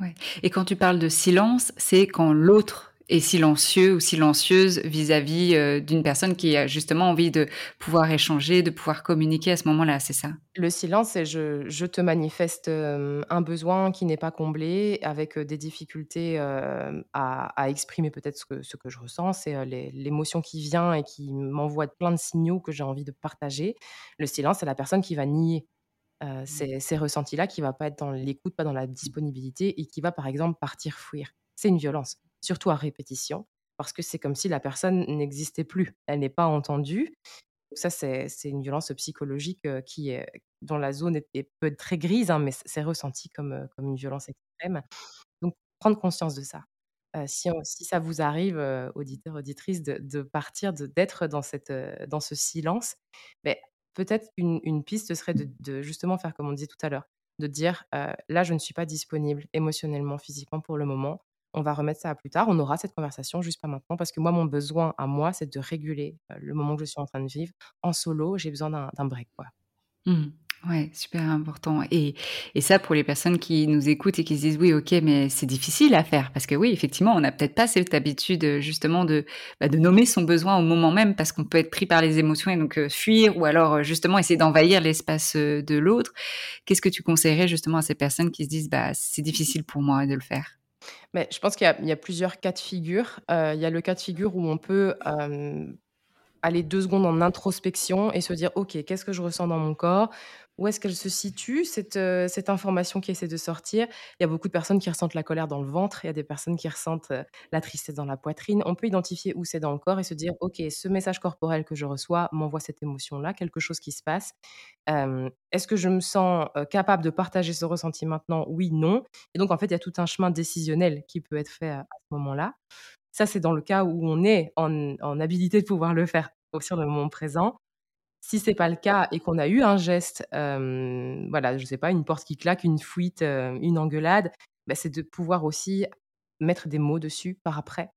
Ouais. Et quand tu parles de silence, c'est quand l'autre est silencieux ou silencieuse vis-à-vis, heu, d'une personne qui a justement envie de pouvoir échanger, de pouvoir communiquer à ce moment-là, c'est ça? Le silence, c'est je je te manifeste, hem, un besoin qui n'est pas comblé avec, heu, des difficultés, à à exprimer peut-être ce que ce que je ressens. C'est, l'émotion qui vient et qui m'envoie plein de signaux que j'ai envie de partager. Le silence, c'est la personne qui va nier, heu, ces ces ressentis-là, qui va pas être dans l'écoute, pas dans la disponibilité et qui va, par exemple, partir fuir. C'est une violence, surtout à répétition, parce que c'est comme si la personne n'existait plus. Elle n'est pas entendue ça, c'est une violence psychologique, heu, qui dont la zone est peut être très grise, hein, mais c'est ressenti comme, heu, comme une violence extrême. Donc prendre conscience de ça. Heu, si ça vous arrive, heu, auditeurs, auditrices, de partir, d'être dans ce silence, peut-être une piste serait de de justement faire comme on disait tout à l'heure, de dire, «Là, je ne suis pas disponible émotionnellement, physiquement pour le moment. On va remettre ça à plus tard. On aura cette conversation, juste pas maintenant parce que moi, mon besoin à moi, c'est de réguler, le moment que je suis en train de vivre. En solo, j'ai besoin d'un break, quoi». Mmh. Ouais, super important et et ça pour les personnes qui nous écoutent et qui se disent: «Oui, OK, mais c'est difficile à faire». Parce que oui, effectivement, on n'a peut-être pas cette habitude, justement de, bah, de nommer son besoin au moment même parce qu'on peut être pris par les émotions et donc fuir ou alors, justement essayer d'envahir l'espace, de l'autre. Qu'est-ce que tu conseillerais justement à ces personnes qui se disent: «Bah, c'est difficile pour moi de le faire»? Je pense qu'il y a plusieurs cas de figure. Heu, il y a le cas de figure où on peut, hem aller 2 secondes en introspection et se dire: «OK, qu'est-ce que je ressens dans mon corps? Où est-ce qu'elle se situe cette, heu, cette information qui essaie de sortir?» il y a beaucoup de personnes qui ressentent la colère dans le ventre, il y a des personnes qui ressentent, heu, la tristesse dans la poitrine. On peut identifier où c'est dans le corps et se dire: «OK, ce message corporel que je reçois m'envoie cette émotion-là, quelque chose qui se passe. Est-ce que je me sens, heu, capable de partager ce ressenti maintenant? Oui, non» et donc en fait, il y a tout un chemin décisionnel qui peut être fait à ce moment-là. Ça, c'est dans le cas où on est en en habilité de pouvoir le faire sur le moment présent. Si c'est pas le cas et qu'on a eu un geste, voilà, je sais pas, une porte qui claque, une fuite, une engueulade, bah, c'est de pouvoir aussi mettre des mots dessus par après.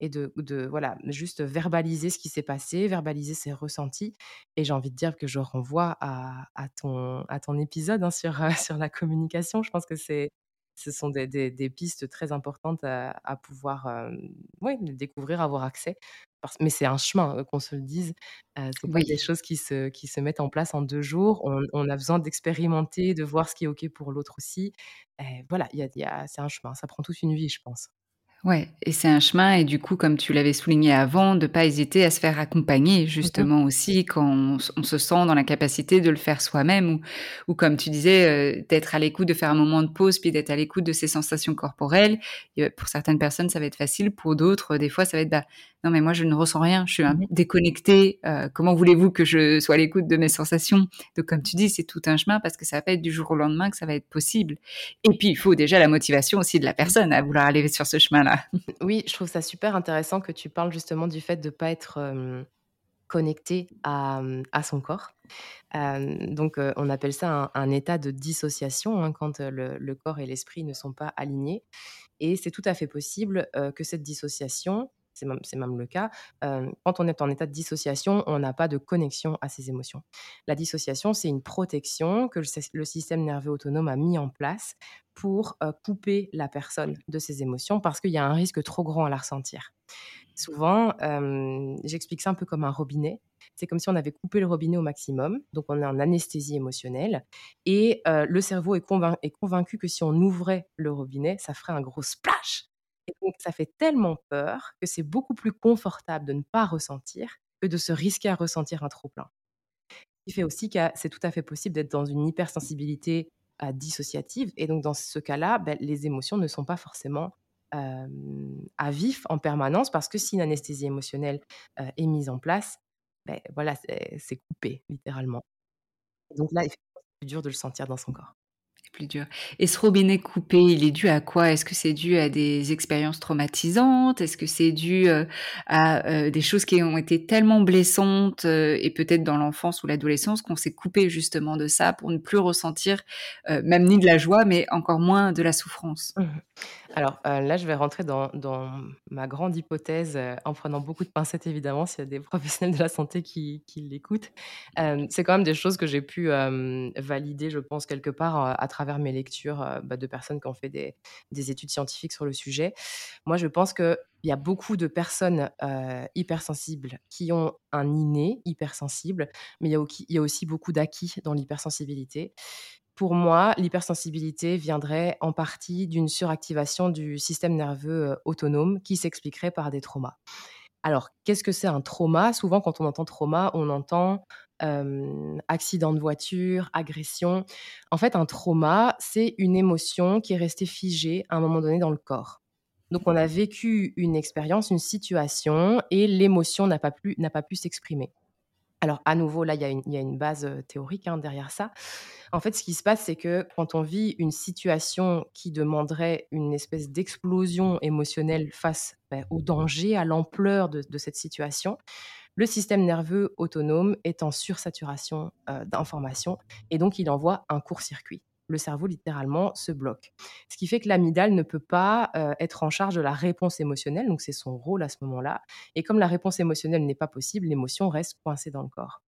et de voilà, juste verbaliser ce qui s'est passé, verbaliser ses ressentis et j'ai envie de dire que je renvoie à ton épisode, hein, sur, heu, sur la communication. Je pense que ce sont des pistes très importantes à pouvoir, découvrir, avoir accès. Parce mais c'est un chemin, qu'on se le dise, heu, c'est pas des choses qui se qui se mettent en place en 2 jours. On on a besoin d'expérimenter, de voir ce qui est OK pour l'autre aussi. Et voilà, il y a y a c'est un chemin, ça prend toute une vie, je pense. Ouais et c'est un chemin et du coup, comme tu l'avais souligné avant, de pas hésiter à se faire accompagner justement aussi quand on se sent dans la capacité de le faire soi-même ou ou comme tu disais, heu, d'être à l'écoute, de faire un moment de pause, puis d'être à l'écoute de ses sensations corporelles. Et pour certaines personnes, ça va être facile, pour d'autres, des fois, ça va être: «Bah, non mais moi je ne ressens rien, je suis un mh. déconnectée, heu, comment voulez-vous que je sois à l'écoute de mes sensations?» donc comme tu dis, c'est tout un chemin parce que ça va pas être du jour au lendemain que ça va être possible. Et puis, il faut déjà la motivation aussi de la personne à vouloir aller sur ce chemin-là. Oui, je trouve ça super intéressant que tu parles justement du fait de pas être, connecté à, son corps. Donc on appelle ça un état de dissociation, hein, quand, le corps et l'esprit ne sont pas alignés et c'est tout à fait possible, que cette dissociation, c'est même le cas, quand on est en état de dissociation, on n'a pas de connexion à ses émotions. La dissociation, c'est une protection que le sys le système nerveux autonome a mis en place pour, couper la personne de ses émotions parce qu'il y a un risque trop grand à la ressentir. Souvent, j'explique ça un peu comme un robinet. C'est comme si on avait coupé le robinet au maximum, donc on est en anesthésie émotionnelle et le cerveau est est convaincu que si on ouvrait le robinet, ça ferait un gros splash et donc ça fait tellement peur que c'est beaucoup plus confortable de ne pas ressentir que de se risquer à ressentir un trop plein. Ce qui fait aussi que c'est tout à fait possible d'être dans une hypersensibilité, heu, dissociative et donc dans ce cas-là, bah, les émotions ne sont pas forcément, à vif en permanence parce que si une anesthésie émotionnelle, est mise en place, beh, voilà, c'est coupé littéralement. Donc là, c'est plus dur de le sentir dans son corps. Plus dur. Et ce robinet coupé, il est dû à quoi? Est-ce que c'est dû à des expériences traumatisantes? Est-ce que c'est dû, heu, à, heu, des choses qui ont été tellement blessantes, heu, et peut-être dans l'enfance ou l'adolescence qu'on s'est coupé justement de ça pour ne plus ressentir, même ni de la joie, mais encore moins de la souffrance? Mmh mh. Alors, heu, là, je vais rentrer dans ma grande hypothèse, heu, en prenant beaucoup de pincettes évidemment, s'il y a des professionnels de la santé qui l'écoutent. Hem, c'est quand même des choses que j'ai pu, valider, je pense, quelque part, à travers mes lectures, bah, de personnes qui ont fait des des études scientifiques sur le sujet. Moi, je pense qu'il y a beaucoup de personnes, hypersensibles qui ont un inné hypersensible, mais il y a aussi beaucoup d'acquis dans l'hypersensibilité. Pour moi, l'hypersensibilité viendrait en partie d'une suractivation du système nerveux, heu, autonome qui s'expliquerait par des traumas. Alors, qu'est-ce que c'est un trauma? Souvent, quand on entend trauma, on entend, accident de voiture, agression. En fait, un trauma, c'est une émotion qui est restée figée à un moment donné dans le corps. Donc on a vécu une expérience, une situation et l'émotion n'a pas pu s'exprimer. Alors à nouveau, là, il y a une base, théorique, hein, derrière ça. En fait, ce qui se passe, c'est que quand on vit une situation qui demanderait une espèce d'explosion émotionnelle face, bah, au danger, à l'ampleur de cette situation, le système nerveux autonome est en sursaturation, d'informations et donc il envoie un court-circuit. Le cerveau littéralement se bloque. Ce qui fait que l'amygdale ne peut pas, heu, être en charge de la réponse émotionnelle, donc c'est son rôle à ce moment-là et comme la réponse émotionnelle n'est pas possible, l'émotion reste coincée dans le corps.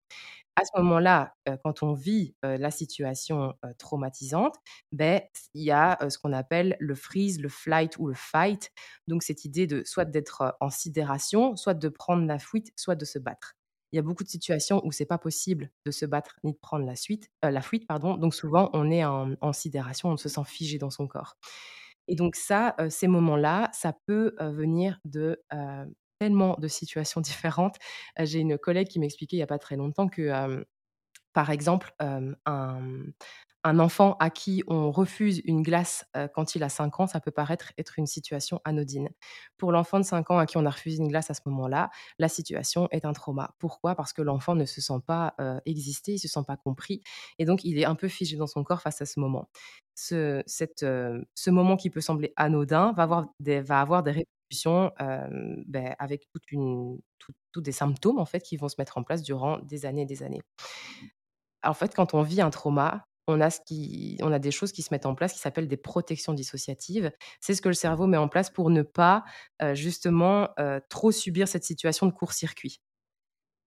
À ce moment-là, heu, quand on vit, heu, la situation, traumatisante, beh, il y a, ce qu'on appelle le freeze, le flight ou le fight. Donc cette idée de soit d'être, en sidération, soit de prendre la fuite, soit de se battre. Il y a beaucoup de situations où c'est pas possible de se battre ni de prendre la suite heu, la fuite pardon, donc souvent on est en en sidération, on se sent figé dans son corps. Et donc ça, heu, ces moments-là, ça peut, heu, venir de, tellement de situations différentes. J'ai une collègue qui m'expliquait il y a pas très longtemps que, par exemple, un, un enfant à qui on refuse une glace, heu, quand il a 5 ans, ça peut paraître être une situation anodine. Pour l'enfant de 5 ans à qui on a refusé une glace à ce moment-là, la situation est un trauma. Pourquoi? Parce que l'enfant ne se sent pas, heu, exister, il se sent pas compris et donc il est un peu figé dans son corps face à ce moment. Ce ce moment qui peut sembler anodin va avoir des va répercussions, hem, beh, avec toute des symptômes en fait qui vont se mettre en place durant des années et des années. En fait, quand on vit un trauma, on a, ce qui, on a des choses qui se mettent en place qui s'appellent des protections dissociatives. C'est ce que le cerveau met en place pour ne pas justement trop subir cette situation de court-circuit.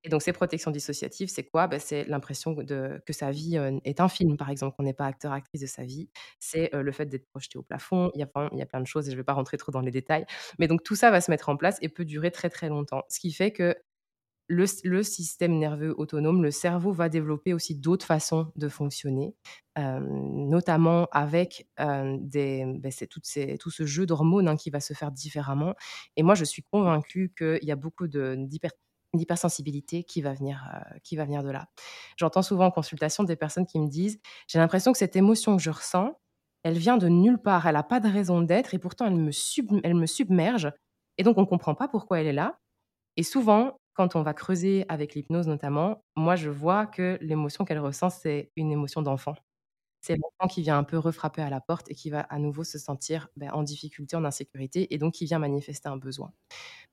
Et donc ces protections dissociatives, c'est quoi? Bah, C'est l'impression que sa vie est un film, par exemple, qu'on n'est pas acteur, actrice de sa vie. C'est le fait d'être projeté au plafond. Il y, a, il y a plein de choses et je ne vais pas rentrer trop dans les détails. Mais donc tout ça va se mettre en place et peut durer très très longtemps. Ce qui fait que le, système nerveux autonome, le cerveau va développer aussi d'autres façons de fonctionner, notamment avec des, ben, tout, ce jeu d'hormones hein, qui va se faire différemment. Et moi, je suis convaincue qu'il y a beaucoup d'hypersensibilité qui, va venir, qui va venir de là. J'entends souvent en consultation des personnes qui me disent, j'ai l'impression que cette émotion que je ressens, elle vient de nulle part, elle n'a pas de raison d'être et pourtant elle me, elle me submerge. Et donc on ne comprend pas pourquoi elle est là. Et souvent, quand on va creuser avec l'hypnose notamment, moi je vois que l'émotion qu'elle ressent, c'est une émotion d'enfant. C'est l'enfant qui vient un peu refrapper à la porte et qui va à nouveau se sentir ben, en difficulté, en insécurité, et donc qui vient manifester un besoin.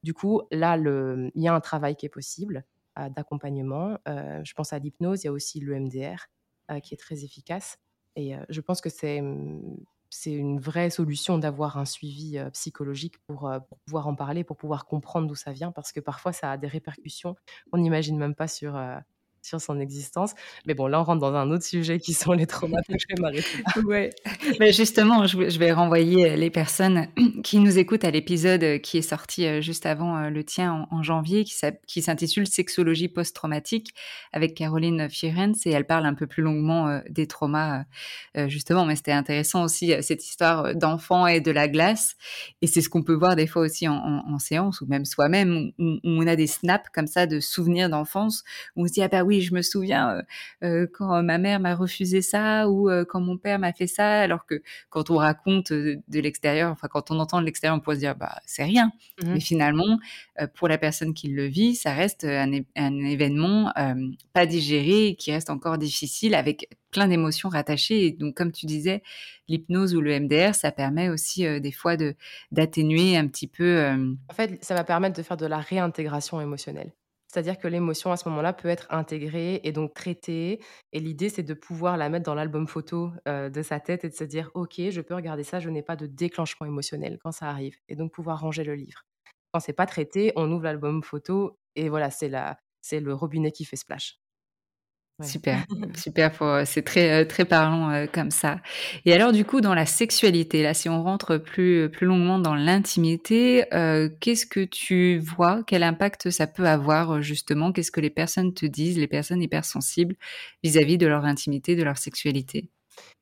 Du coup, là, il y a un travail qui est possible euh, d'accompagnement. Euh, je pense à l'hypnose, il y a aussi l'EMDR euh, qui est très efficace. Et je pense que c'est hum, c'est une vraie solution d'avoir un suivi psychologique pour, pouvoir en parler, pour pouvoir comprendre d'où ça vient, parce que parfois ça a des répercussions qu'on n'imagine même pas sur, sur son existence. Mais bon, là, on rentre dans un autre sujet qui sont les traumas. je vais m'arrêter Ouais. Mais justement, je, vais renvoyer euh, les personnes qui nous écoutent à l'épisode euh, qui est sorti euh, juste avant le tien en, janvier, qui s'intitule Sexologie post-traumatique avec Caroline Fierens et elle parle un peu plus longuement des traumas, justement. Mais c'était intéressant aussi cette histoire d'enfant et de la glace. Et c'est ce qu'on peut voir des fois aussi en, séance ou même soi-même, où, on a des snaps comme ça de souvenirs d'enfance où on se dit, ah bah oui, je me souviens quand ma mère m'a refusé ça ou quand mon père m'a fait ça, alors que quand on raconte de l'extérieur, enfin quand on entend de l'extérieur, on peut se dire bah c'est rien. Mmh Mais finalement, pour la personne qui le vit, ça reste un, événement pas digéré, qui reste encore difficile avec plein d'émotions rattachées. Et donc, comme tu disais, l'hypnose ou le MDR, ça permet aussi des fois de d'atténuer un petit peu. En fait, ça va permettre de faire de la réintégration émotionnelle. C'est-à-dire que l'émotion à ce moment-là peut être intégrée et donc traitée. Et l'idée, c'est de pouvoir la mettre dans l'album photo de sa tête et de se dire, OK, je peux regarder ça, je n'ai pas de déclenchement émotionnel quand ça arrive. Et donc pouvoir ranger le livre. Quand c'est pas traité, on ouvre l'album photo et voilà, c'est c'est le robinet qui fait splash. Super, super. C'est très très parlant comme ça. Et alors du coup dans la sexualité, là, si on rentre plus plus longuement dans l'intimité, qu'est-ce que tu vois? Quel impact ça peut avoir justement? Qu'est-ce que les personnes te disent, les personnes hypersensibles vis-à-vis de leur intimité, de leur sexualité?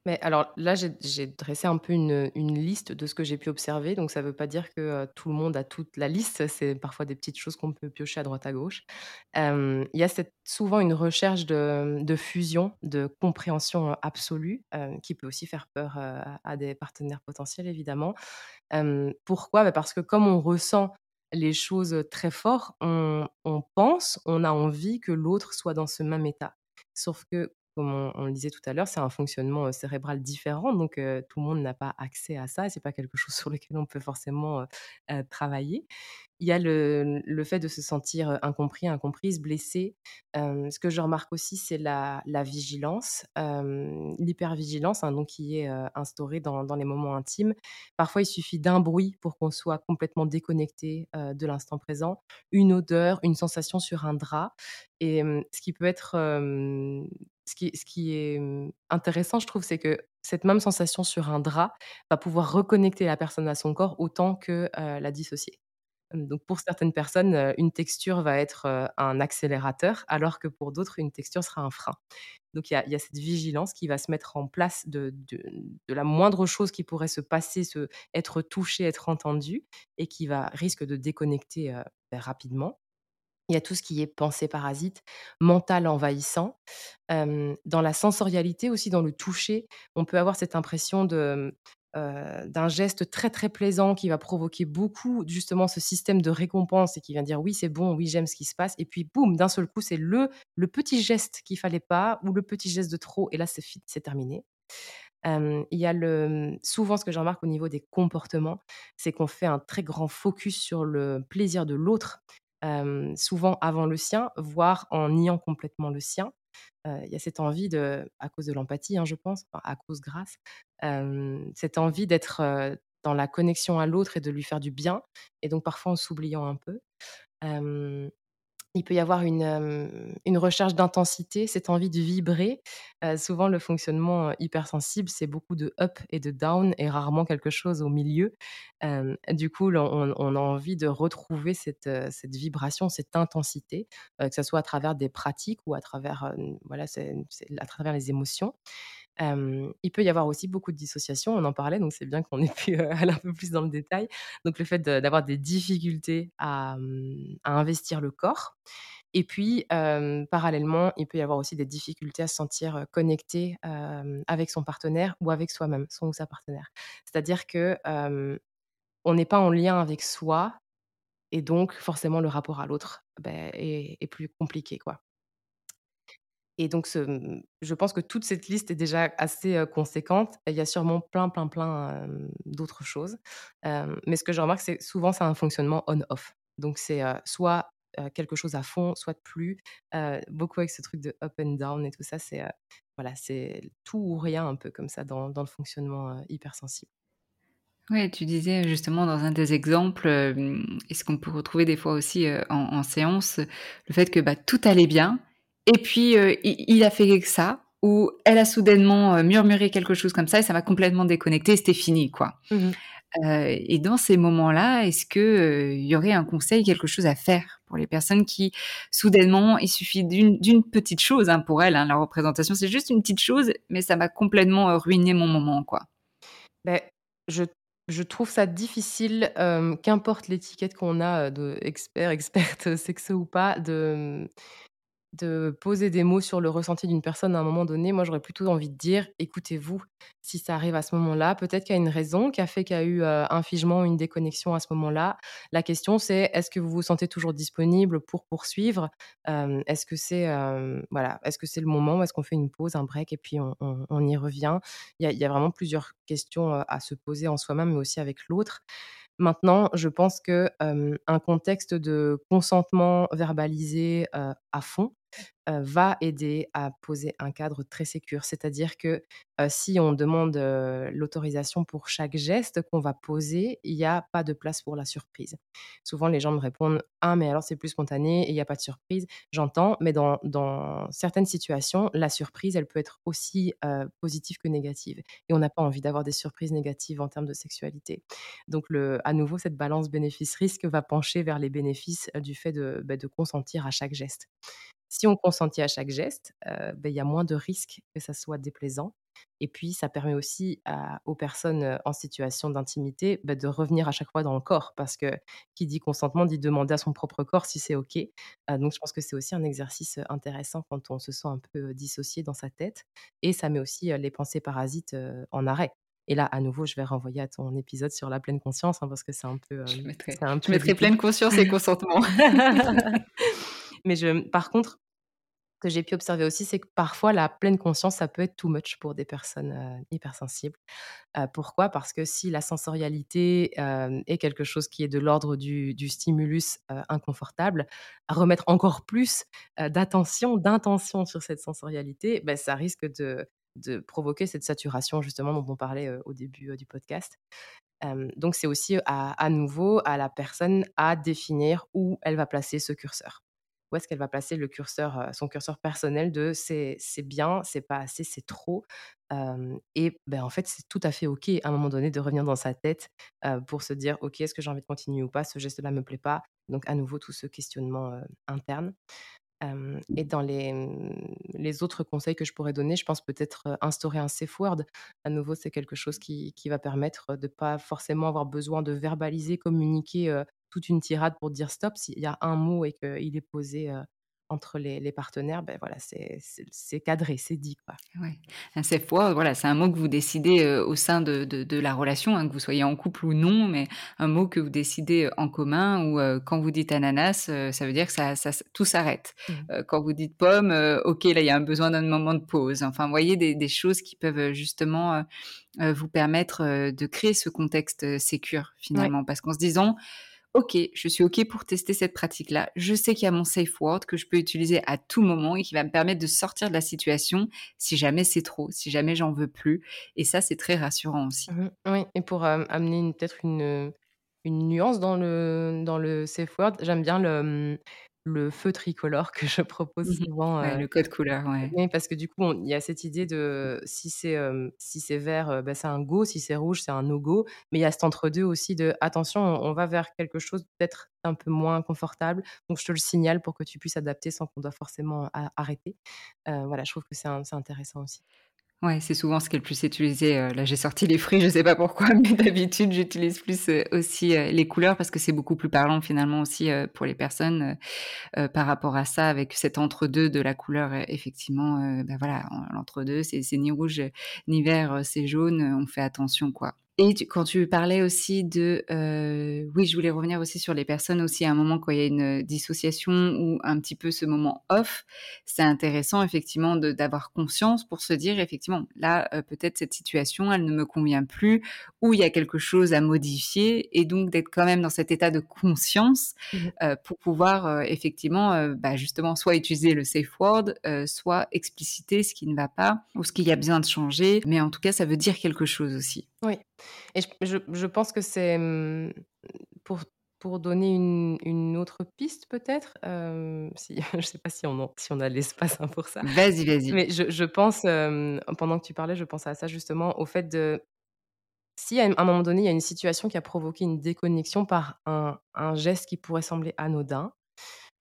Mais alors là, j'ai dressé un peu une, liste de ce que j'ai pu observer. Donc, ça ne veut pas dire que tout le monde a toute la liste. C'est parfois des petites choses qu'on peut piocher à droite à gauche. il y a souvent une recherche de, fusion, de compréhension absolue, qui peut aussi faire peur à des partenaires potentiels, évidemment. pourquoi? Bah, Parce que comme on ressent les choses très fort, on, on pense, on a envie que l'autre soit dans ce même état. Sauf que comme on, le disait tout à l'heure, c'est un fonctionnement cérébral différent, donc tout le monde n'a pas accès à ça. C'est pas quelque chose sur lequel on peut forcément travailler. Il y a le, fait de se sentir incompris, incomprise, blessé. ce que je remarque aussi, c'est la, vigilance, l'hypervigilance, hein, donc qui est instaurée dans, les moments intimes. Parfois, il suffit d'un bruit pour qu'on soit complètement déconnecté de l'instant présent, une odeur, une sensation sur un drap. Et ce qui peut être, ce qui, est intéressant, je trouve, c'est que cette même sensation sur un drap va pouvoir reconnecter la personne à son corps autant que la dissocier. Donc pour certaines personnes, une texture va être un accélérateur, alors que pour d'autres, une texture sera un frein. Donc il y, a, cette vigilance qui va se mettre en place de, la moindre chose qui pourrait se passer, se, être touchée, être entendue, et qui va risque de déconnecter ben, rapidement. Il y a tout ce qui est pensée parasite, mental envahissant. dans la sensorialité aussi, dans le toucher, on peut avoir cette impression de, d'un geste très très plaisant qui va provoquer beaucoup justement ce système de récompense et qui vient dire oui c'est bon, oui j'aime ce qui se passe et puis boum d'un seul coup c'est le le petit geste qu'il fallait pas ou le petit geste de trop et là c'est c'est terminé. il y a le souvent ce que je remarque au niveau des comportements, c'est qu'on fait un très grand focus sur le plaisir de l'autre, souvent avant le sien, voire en niant complètement le sien. il y a cette envie de, à cause de l'empathie, hein, je pense, à cause grâce, cette envie d'être dans la connexion à l'autre et de lui faire du bien, et donc parfois en s'oubliant un peu. Il peut y avoir une, une recherche d'intensité, cette envie de vibrer. souvent, le fonctionnement hypersensible, c'est beaucoup de up et de down et rarement quelque chose au milieu. du coup, on, a envie de retrouver cette, cette vibration, cette intensité, que ce soit à travers des pratiques ou à travers, voilà, à travers les émotions. Il peut y avoir aussi beaucoup de dissociation, on en parlait, donc c'est bien qu'on ait pu aller un peu plus dans le détail. Donc le fait d'avoir des difficultés à, investir le corps. Et puis, parallèlement, il peut y avoir aussi des difficultés à se sentir connecté avec son partenaire ou avec soi-même, son ou sa partenaire. C'est-à-dire que on n'est pas en lien avec soi, et donc forcément le rapport à l'autre ben, est, est, plus compliqué, quoi. Et donc, mmh, je pense que toute cette liste est déjà assez conséquente. Il y a sûrement plein, plein, plein d'autres choses. mais ce que je remarque, c'est souvent, c'est un fonctionnement on-off. Donc, c'est soit quelque chose à fond, soit plus. beaucoup avec ce truc de up and down et tout ça, c'est voilà, tout ou rien un peu comme ça dans, dans le fonctionnement hypersensible. Oui, tu disais justement dans un des exemples, est ce qu'on peut retrouver des fois aussi en, en, séance, le fait que bah, tout allait bien, et puis, euh, il, a fait ça, ou elle a soudainement euh, murmuré quelque chose comme ça, et ça m'a complètement déconnecté, c'était fini, quoi. Mmh euh, et dans ces moments-là, est-ce que il y aurait un conseil, quelque chose à faire pour les personnes qui, soudainement, il suffit d'une petite chose hein, pour elles, hein, la représentation, c'est juste une petite chose, mais ça m'a complètement ruiné mon moment, quoi. Ben, je je trouve ça difficile, qu'importe l'étiquette qu'on a de expert, experte sexo ou pas, de de poser des mots sur le ressenti d'une personne à un moment donné, moi j'aurais plutôt envie de dire écoutez-vous, si ça arrive à ce moment-là, peut-être qu'il y a une raison qui a fait qu'il y a eu un figement, une déconnexion à ce moment-là. La question c'est est-ce que vous vous sentez toujours disponible pour poursuivre? Est-ce que c'est voilà, est-ce que c'est le moment? Est-ce qu'on fait une pause, un break et puis on, y revient? Il y, a, vraiment plusieurs questions à se poser en soi-même, mais aussi avec l'autre. Maintenant, je pense que un contexte de consentement verbalisé à fond, va aider à poser un cadre très sécur. C'est-à-dire que si on demande l'autorisation pour chaque geste qu'on va poser, il n'y a pas de place pour la surprise. Souvent, les gens me répondent Ah, mais alors c'est plus spontané et il n'y a pas de surprise. J'entends, mais dans, certaines situations, la surprise, elle peut être aussi positive que négative. Et on n'a pas envie d'avoir des surprises négatives en termes de sexualité. Donc, à nouveau, cette balance bénéfice-risque va pencher vers les bénéfices du fait bah, de consentir à chaque geste. Si on consentit à chaque geste, ben, il y a moins de risques que ça soit déplaisant. Et puis, ça permet aussi aux personnes en situation d'intimité bah, de revenir à chaque fois dans le corps, parce que qui dit consentement dit demander à son propre corps si c'est OK. donc, je pense que c'est aussi un exercice intéressant quand on se sent un peu dissocié dans sa tête. Et ça met aussi les pensées parasites en arrêt. Et là, à nouveau, je vais renvoyer à ton épisode sur la pleine conscience, hein, parce que c'est un peu. je mettrai, un je mettrai pleine conscience et consentement. Mais je, par contre, que j'ai pu observer aussi, c'est que parfois la pleine conscience, ça peut être too much pour des personnes hypersensibles. pourquoi? Parce que si la sensorialité est quelque chose qui est de l'ordre du, stimulus inconfortable, remettre encore plus d'attention, d'intention sur cette sensorialité, ben, ça risque de, provoquer cette saturation justement dont on parlait au début du podcast. donc c'est aussi à nouveau à la personne à définir où elle va placer ce curseur où est-ce qu'elle va placer son curseur personnel de c'est bien, c'est pas assez, c'est trop. et ben, en fait, c'est tout à fait OK à un moment donné de revenir dans sa tête pour se dire OK, est-ce que j'ai envie de continuer ou pas? Ce geste-là me plaît pas. Donc, à nouveau, tout ce questionnement interne. et dans les, mmh, les, autres conseils que je pourrais donner, je pense peut-être instaurer un safe word. À nouveau, c'est quelque chose qui, qui, va permettre de ne pas forcément avoir besoin de verbaliser, communiquer toute une tirade pour dire stop. S'il y a un mot et qu'il est posé entre les, partenaires, ben voilà, c'est cadré, c'est dit. Quoi. Ouais. Safe word, voilà, c'est un mot que vous décidez au sein de, de, la relation, hein, que vous soyez en couple ou non, mais un mot que vous décidez en commun, ou quand vous dites ananas, ça veut dire que ça, ça tout s'arrête. Mmh. quand vous dites pomme, ok, là, il y a un besoin d'un moment de pause. Enfin, vous voyez des, des choses qui peuvent justement vous permettre de créer ce contexte sécure, finalement, parce qu'en se disant, OK, je suis OK pour tester cette pratique-là. Je sais qu'il y a mon safe word que je peux utiliser à tout moment et qui va me permettre de sortir de la situation si jamais c'est trop, si jamais j'en veux plus. Et ça, c'est très rassurant aussi. Mmh oui, et pour amener peut-être une, une nuance dans le, dans le safe word, j'aime bien le, le feu tricolore que je propose Mmh souvent. Ouais, le code couleur, ouais. Oui, parce que du coup, il y a cette idée de si c'est si c'est vert, bah, c'est un go, si c'est rouge, c'est un no go. Mais il y a cet entre-deux aussi de attention, on va vers quelque chose peut-être un peu moins confortable. Donc je te le signale pour que tu puisses adapter sans qu'on doit forcément arrêter. voilà, je trouve que c'est intéressant aussi. Ouais, c'est souvent ce qui est le plus utilisé, heu, là j'ai sorti les fruits, je sais pas pourquoi, mais d'habitude j'utilise plus, heu, aussi, heu, les couleurs parce que c'est beaucoup plus parlant finalement aussi, pour les personnes, par rapport à ça avec cet entre-deux de la couleur, effectivement, bah, voilà, l'entre-deux c'est ni rouge, ni vert, c'est jaune, on fait attention quoi. Et tu quand tu parlais aussi de, heu, oui, je voulais revenir aussi sur les personnes aussi à un moment quand il y a une, dissociation ou un petit peu ce moment off, c'est intéressant effectivement d'avoir conscience pour se dire effectivement là, heu, peut-être cette situation elle ne me convient plus ou il y a quelque chose à modifier et donc d'être quand même dans cet état de conscience, Mmh heu, pour pouvoir, heu, effectivement, bah, justement soit utiliser le safe word, soit expliciter ce qui ne va pas ou ce qu'il y a besoin de changer, mais en tout cas ça veut dire quelque chose aussi. Oui et je je je pense que c'est, mmh, pour pour donner une une autre piste peut-être, hem, si je sais pas si on en si on a l'espace, hein, pour ça. Vas-y, vas-y. Mais je je pense, hem, pendant que tu parlais, je pensais à ça justement, au fait de si à un moment donné, il y a une situation qui a provoqué une déconnexion par un un geste qui pourrait sembler anodin,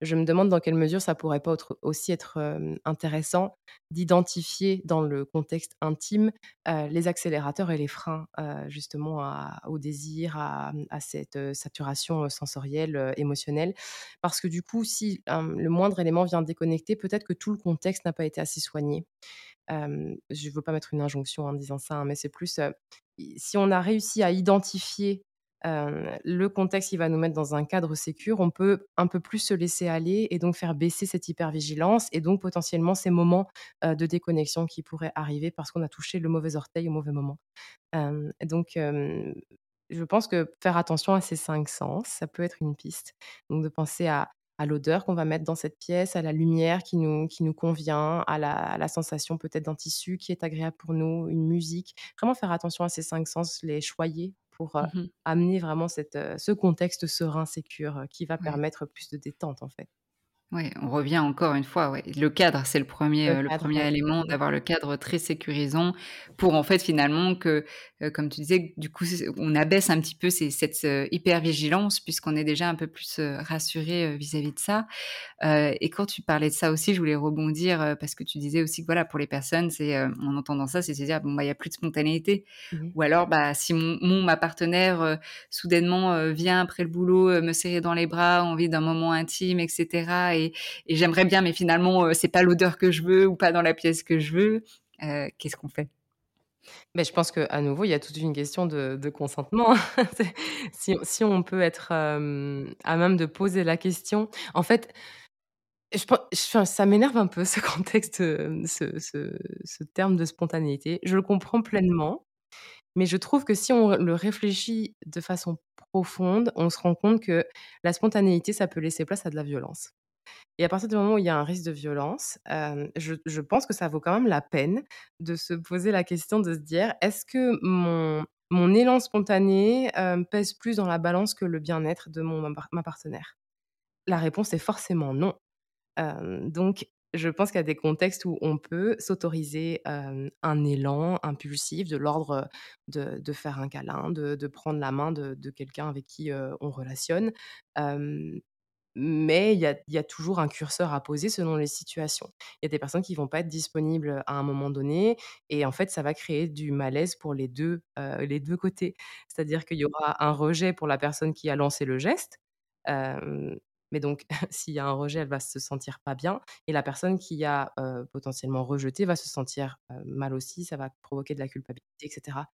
je me demande dans quelle mesure ça pourrait pas aussi être, intéressant d'identifier dans le contexte intime, les accélérateurs et les freins, justement au désir, à, mmh, cette, saturation, sensorielle, émotionnelle. Parce que du coup, si, le moindre élément vient déconnecter, peut-être que tout le contexte n'a pas été assez soigné. Je veux pas mettre une injonction en disant ça, hein, mais c'est plus, si on a réussi à identifier Le contexte, il va nous mettre dans un cadre sécure. On peut un peu plus se laisser aller et donc faire baisser cette hypervigilance et donc potentiellement ces moments, de déconnexion qui pourraient arriver parce qu'on a touché le mauvais orteil au mauvais moment. Donc je pense que faire attention à ces 5 sens, ça peut être une piste. Donc de penser à l'odeur qu'on va mettre dans cette pièce, à la lumière qui nous qui nous convient, à la à la sensation peut-être d'un tissu qui est agréable pour nous, une musique. Vraiment faire attention à ces 5 sens, les choyer pour, Mmh amener vraiment cette, ce contexte serein, sécure, qui va Ouais. permettre plus de détente, en fait. Ouais, on revient encore une fois, ouais, le cadre, c'est le premier, Le cadre, premier ouais. élément, d'avoir le cadre très sécurisant pour, en fait, finalement que, heu, comme tu disais, du coup, on abaisse un petit peu ces cette, heu, hypervigilance puisqu'on est déjà un peu plus, rassuré, vis-à-vis de ça. Et quand tu parlais de ça aussi, je voulais rebondir, parce que tu disais aussi que, voilà, pour les personnes, c'est, en entendant ça, c'est se dire: «Bon, bah, il y a plus de spontanéité» Mmh ou alors, bah, si mon mon ma partenaire, soudainement, vient après le boulot, me serrer dans les bras, envie d'un moment intime et et j'aimerais bien mais finalement, heu, c'est pas l'odeur que je veux ou pas dans la pièce que je veux, heu, qu'est-ce qu'on fait? Beh, je pense qu'à nouveau, il y a toute une question de consentement. Si on peut être, hem, à même de poser la question. En fait, ça m'énerve un peu ce contexte, ce terme de spontanéité. Je le comprends pleinement, mais je trouve que si on le réfléchit de façon profonde, on se rend compte que la spontanéité, ça peut laisser place à de la violence. Et à partir du moment où il y a un risque de violence, hem, je pense que ça vaut quand même la peine de se poser la question de se dire: «Est-ce que mon élan spontané, hem, pèse plus dans la balance que le bien-être de mon ma par ma partenaire?» La réponse est forcément non. Hem, donc je pense qu'il y a des contextes où on peut s'autoriser, un élan impulsif de l'ordre, de faire un câlin, de prendre la main de quelqu'un avec qui, on relationne. Mais il y a il y a toujours un curseur à poser selon les situations. Il y a des personnes qui vont pas être disponibles, à un moment donné et en fait, ça va créer du malaise pour les 2, heu, les 2 côtés. C'est-à-dire qu'il y aura un rejet pour la personne qui a lancé le geste, mais donc s'il y a un rejet, elle va se sentir pas bien et la personne qui a, potentiellement rejeté va se sentir, mal aussi, ça va provoquer de la culpabilité et cetera.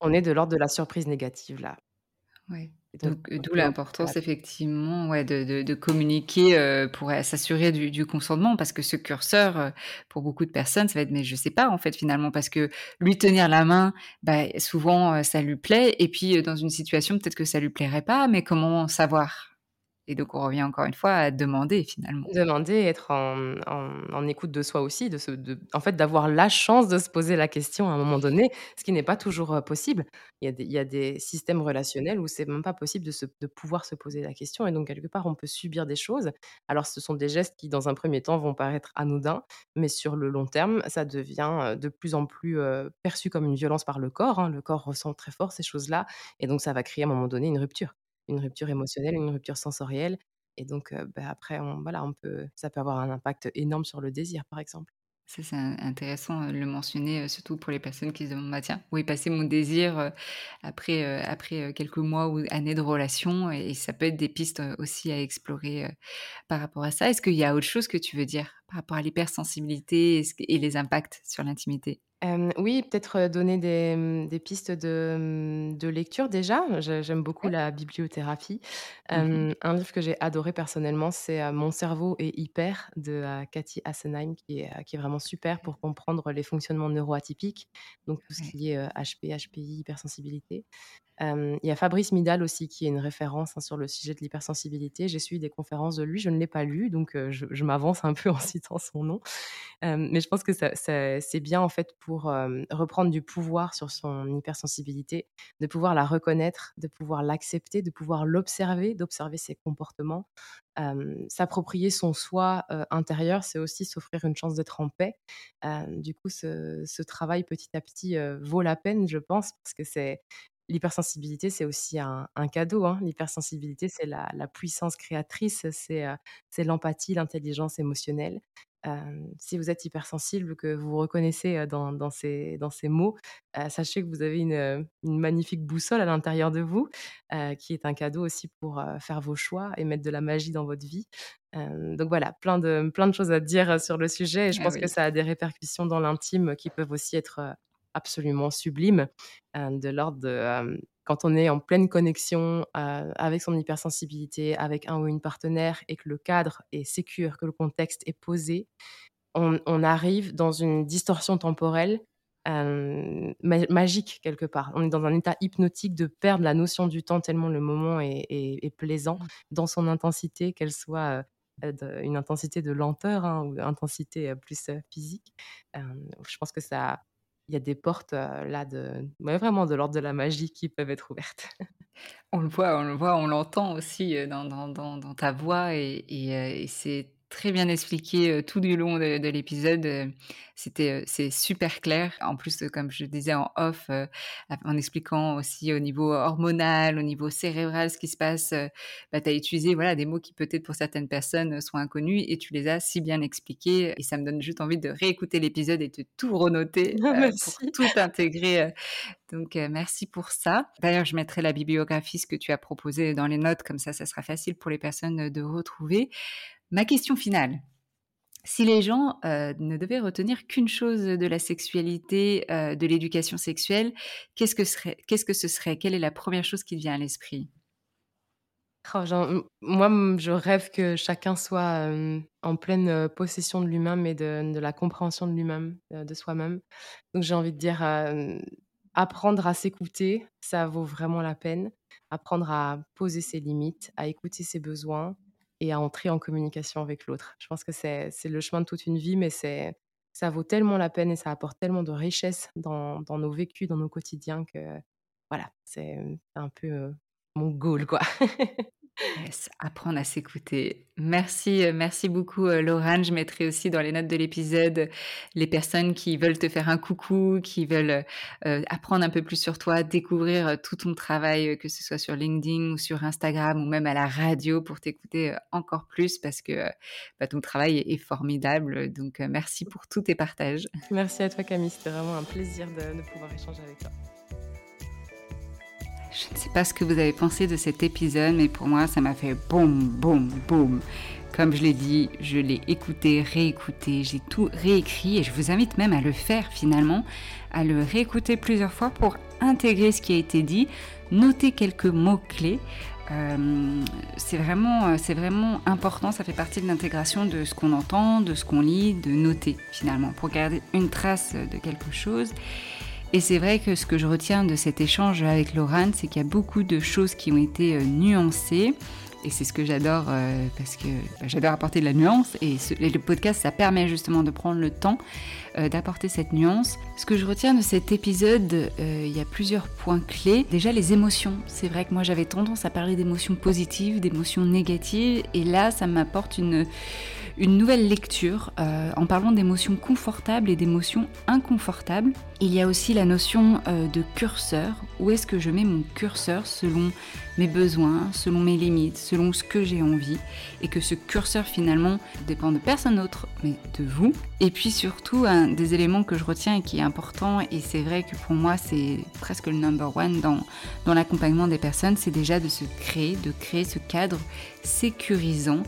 On est de l'ordre de la surprise négative là. Ouais. D'où l'importance effectivement ouais, de, de, communiquer euh, pour s'assurer du, du, consentement parce que ce curseur, euh, pour beaucoup de personnes, ça va être mais je sais pas en fait finalement parce que lui tenir la main, bah, souvent euh, ça lui plaît et puis dans une situation peut-être que ça lui plairait pas, mais comment savoir? Et donc, on revient encore une fois à demander finalement. Demander, être en, écoute de soi aussi, de, se, en fait, d'avoir la chance de se poser la question à un moment donné, ce qui n'est pas toujours possible. Il y a des, systèmes relationnels où c'est même pas possible de pouvoir se poser la question. Et donc, quelque part, on peut subir des choses. Alors, ce sont des gestes qui, dans un premier temps, vont paraître anodins, mais sur le long terme, ça devient de plus en plus perçu comme une violence par le corps. Hein. Le corps ressent très fort ces choses-là. Et donc, ça va créer à un moment donné une rupture une rupture émotionnelle, une rupture sensorielle. Et donc, bah, après, on, voilà, peut, ça peut avoir un impact énorme sur le désir, par exemple. Ça, c'est intéressant de le mentionner, surtout pour les personnes qui se demandent bah, tiens, où est passé mon désir après, après quelques mois ou années de relation Et ça peut être des pistes aussi à explorer par rapport à ça. Est-ce qu'il y a autre chose que tu veux dire par rapport à l'hypersensibilité et les impacts sur l'intimité? Oui, peut-être, donner des, mmh, des pistes de, mmh, de lecture déjà. j'aime beaucoup la bibliothérapie. Mmh un livre que j'ai adoré personnellement, c'est, «Mon cerveau est hyper» de, Cathy Assenheim qui est, qui est vraiment super pour comprendre les fonctionnements neuroatypiques, donc tout ce qui est, HP, HPI, hypersensibilité. il y a Fabrice Midal aussi qui est une référence, hein, sur le sujet de l'hypersensibilité. J'ai suivi des conférences de lui, je ne l'ai pas lu, donc je je m'avance un peu en citant son nom. mais je pense que ça c'est bien en fait pour, reprendre du pouvoir sur son hypersensibilité, de pouvoir la reconnaître, de pouvoir l'accepter, de pouvoir l'observer, d'observer ses comportements. s'approprier son soi, intérieur, c'est aussi s'offrir une chance d'être en paix. du coup, ce travail petit à petit, vaut la peine, je pense, parce que c'est L'hypersensibilité, c'est aussi un, cadeau. Hein. L'hypersensibilité, c'est la, puissance créatrice, c'est l'empathie, l'intelligence émotionnelle. Si vous êtes hypersensible, que vous reconnaissez dans, ces, dans ces mots, sachez que vous avez une, magnifique boussole à l'intérieur de vous, qui est un cadeau aussi pour faire vos choix et mettre de la magie dans votre vie. donc voilà, plein de, plein de choses à dire sur le sujet et je ah pense que ça a des répercussions dans l'intime qui peuvent aussi être absolument sublime, de l'ordre de quand on est en pleine connexion avec son hypersensibilité, avec un ou une partenaire, et que le cadre est sécure, que le contexte est posé, on, arrive dans une distorsion temporelle magique quelque part. On est dans un état hypnotique de perdre la notion du temps tellement le moment est, plaisant mmh. dans son intensité, qu'elle soit une intensité de lenteur hein, ou intensité plus physique. je pense que ça il y a des portes là de vraiment de l'ordre de la magie qui peuvent être ouvertes. On le voit, on le voit, on l'entend aussi dans, ta voix et, et c'est très bien expliqué tout du long de, l'épisode. C'était c'est super clair. En plus, comme je disais en off, en expliquant aussi au niveau hormonal, au niveau cérébral, ce qui se passe, bah, tu as utilisé voilà des mots qui peut-être pour certaines personnes sont inconnus et tu les as si bien expliqués. Et ça me donne juste envie de réécouter l'épisode et de tout renoter pour tout intégrer. Donc, merci pour ça. D'ailleurs, je mettrai la bibliographie, ce que tu as proposé dans les notes, comme ça, ça sera facile pour les personnes de retrouver. Ma question finale. Si les gens euh, ne devaient retenir qu'une chose de la sexualité, euh, de l'éducation sexuelle, qu'est-ce que, qu'est-ce que ce serait? Quelle est la première chose qui vient à l'esprit? Oh, Moi, je rêve que chacun soit en pleine possession de lui-même et de la compréhension de lui-même, de soi-même. Donc j'ai envie de dire, apprendre à s'écouter, ça vaut vraiment la peine. Apprendre à poser ses limites, à écouter ses besoins, et à entrer en communication avec l'autre. Je pense que c'est le chemin de toute une vie, mais c'est ça vaut tellement la peine et ça apporte tellement de richesse dans, dans nos vécus, dans nos quotidiens que voilà, c'est un peu mon goal quoi. apprendre à s'écouter. Merci, euh, merci beaucoup, euh, Laurent. Je mettrai aussi dans les notes de l'épisode les personnes qui veulent te faire un coucou, qui veulent euh, apprendre un peu plus sur toi, découvrir tout ton travail, que ce soit sur LinkedIn ou sur Instagram ou même à la radio pour t'écouter encore plus parce que bah, ton travail est, formidable. Donc, merci pour tous tes partages. Merci à toi, Camille. C'était vraiment un plaisir de pouvoir échanger avec toi. Je ne sais pas ce que vous avez pensé de cet épisode, mais pour moi, ça m'a fait boum, boum, boum. Comme je l'ai dit, je l'ai écouté, réécouté, j'ai tout réécrit et je vous invite même à le faire finalement, à le réécouter plusieurs fois pour intégrer ce qui a été dit, noter quelques mots-clés. Euh, vraiment, c'est vraiment important, ça fait partie de l'intégration de ce qu'on entend, de ce qu'on lit, de noter finalement, pour garder une trace de quelque chose. Et c'est vrai que ce que je retiens de cet échange avec Laurent, c'est qu'il y a beaucoup de choses qui ont été euh, nuancées. Et c'est ce que j'adore euh, parce que bah, j'adore apporter de la nuance. Et, le podcast, ça permet justement de prendre le temps euh, d'apporter cette nuance. Ce que je retiens de cet épisode, il y a plusieurs points clés. Déjà, les émotions. C'est vrai que moi, j'avais tendance à parler d'émotions positives, d'émotions négatives. Et là, ça m'apporte une une nouvelle lecture euh, en parlant d'émotions confortables et d'émotions inconfortables. Il y a aussi la notion euh, de curseur. Où est-ce que je mets mon curseur selon mes besoins, selon mes limites, selon ce que j'ai envie? Et que ce curseur finalement dépend de personne d'autre mais de vous. Et puis surtout un des éléments que je retiens et qui est important et c'est vrai que pour moi c'est presque le number one dans, dans l'accompagnement des personnes, c'est déjà de se créer, de créer ce cadre sécurisant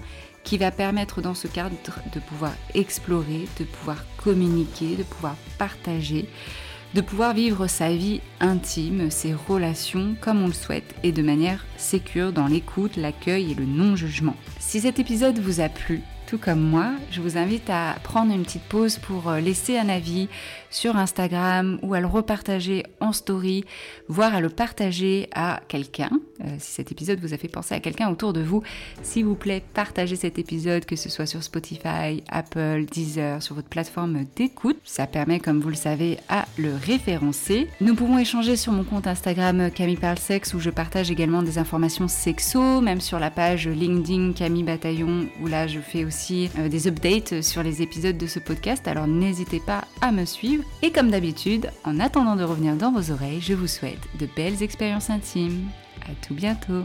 qui va permettre dans ce cadre de pouvoir explorer, de pouvoir communiquer, de pouvoir partager, de pouvoir vivre sa vie intime, ses relations comme on le souhaite et de manière sécure dans l'écoute, l'accueil et le non-jugement. Si cet épisode vous a plu, tout comme moi, je vous invite à prendre une petite pause pour euh, laisser un avis sur Instagram ou à le repartager en story, voire à le partager à quelqu'un. Euh, si cet épisode vous a fait penser à quelqu'un autour de vous, s'il vous plaît, partagez cet épisode, que ce soit sur Spotify, Apple, Deezer, sur votre plateforme d'écoute. Ça permet, comme vous le savez, à le référencer. Nous pouvons échanger sur mon compte Instagram Camille Parle Sexe où je partage également des informations sexo, même sur la page LinkedIn Camille Bataillon où là je fais aussi euh, des updates sur les épisodes de ce podcast. Alors n'hésitez pas à me suivre et comme d'habitude, en attendant de revenir dans vos oreilles, je vous souhaite de belles expériences intimes. À tout bientôt.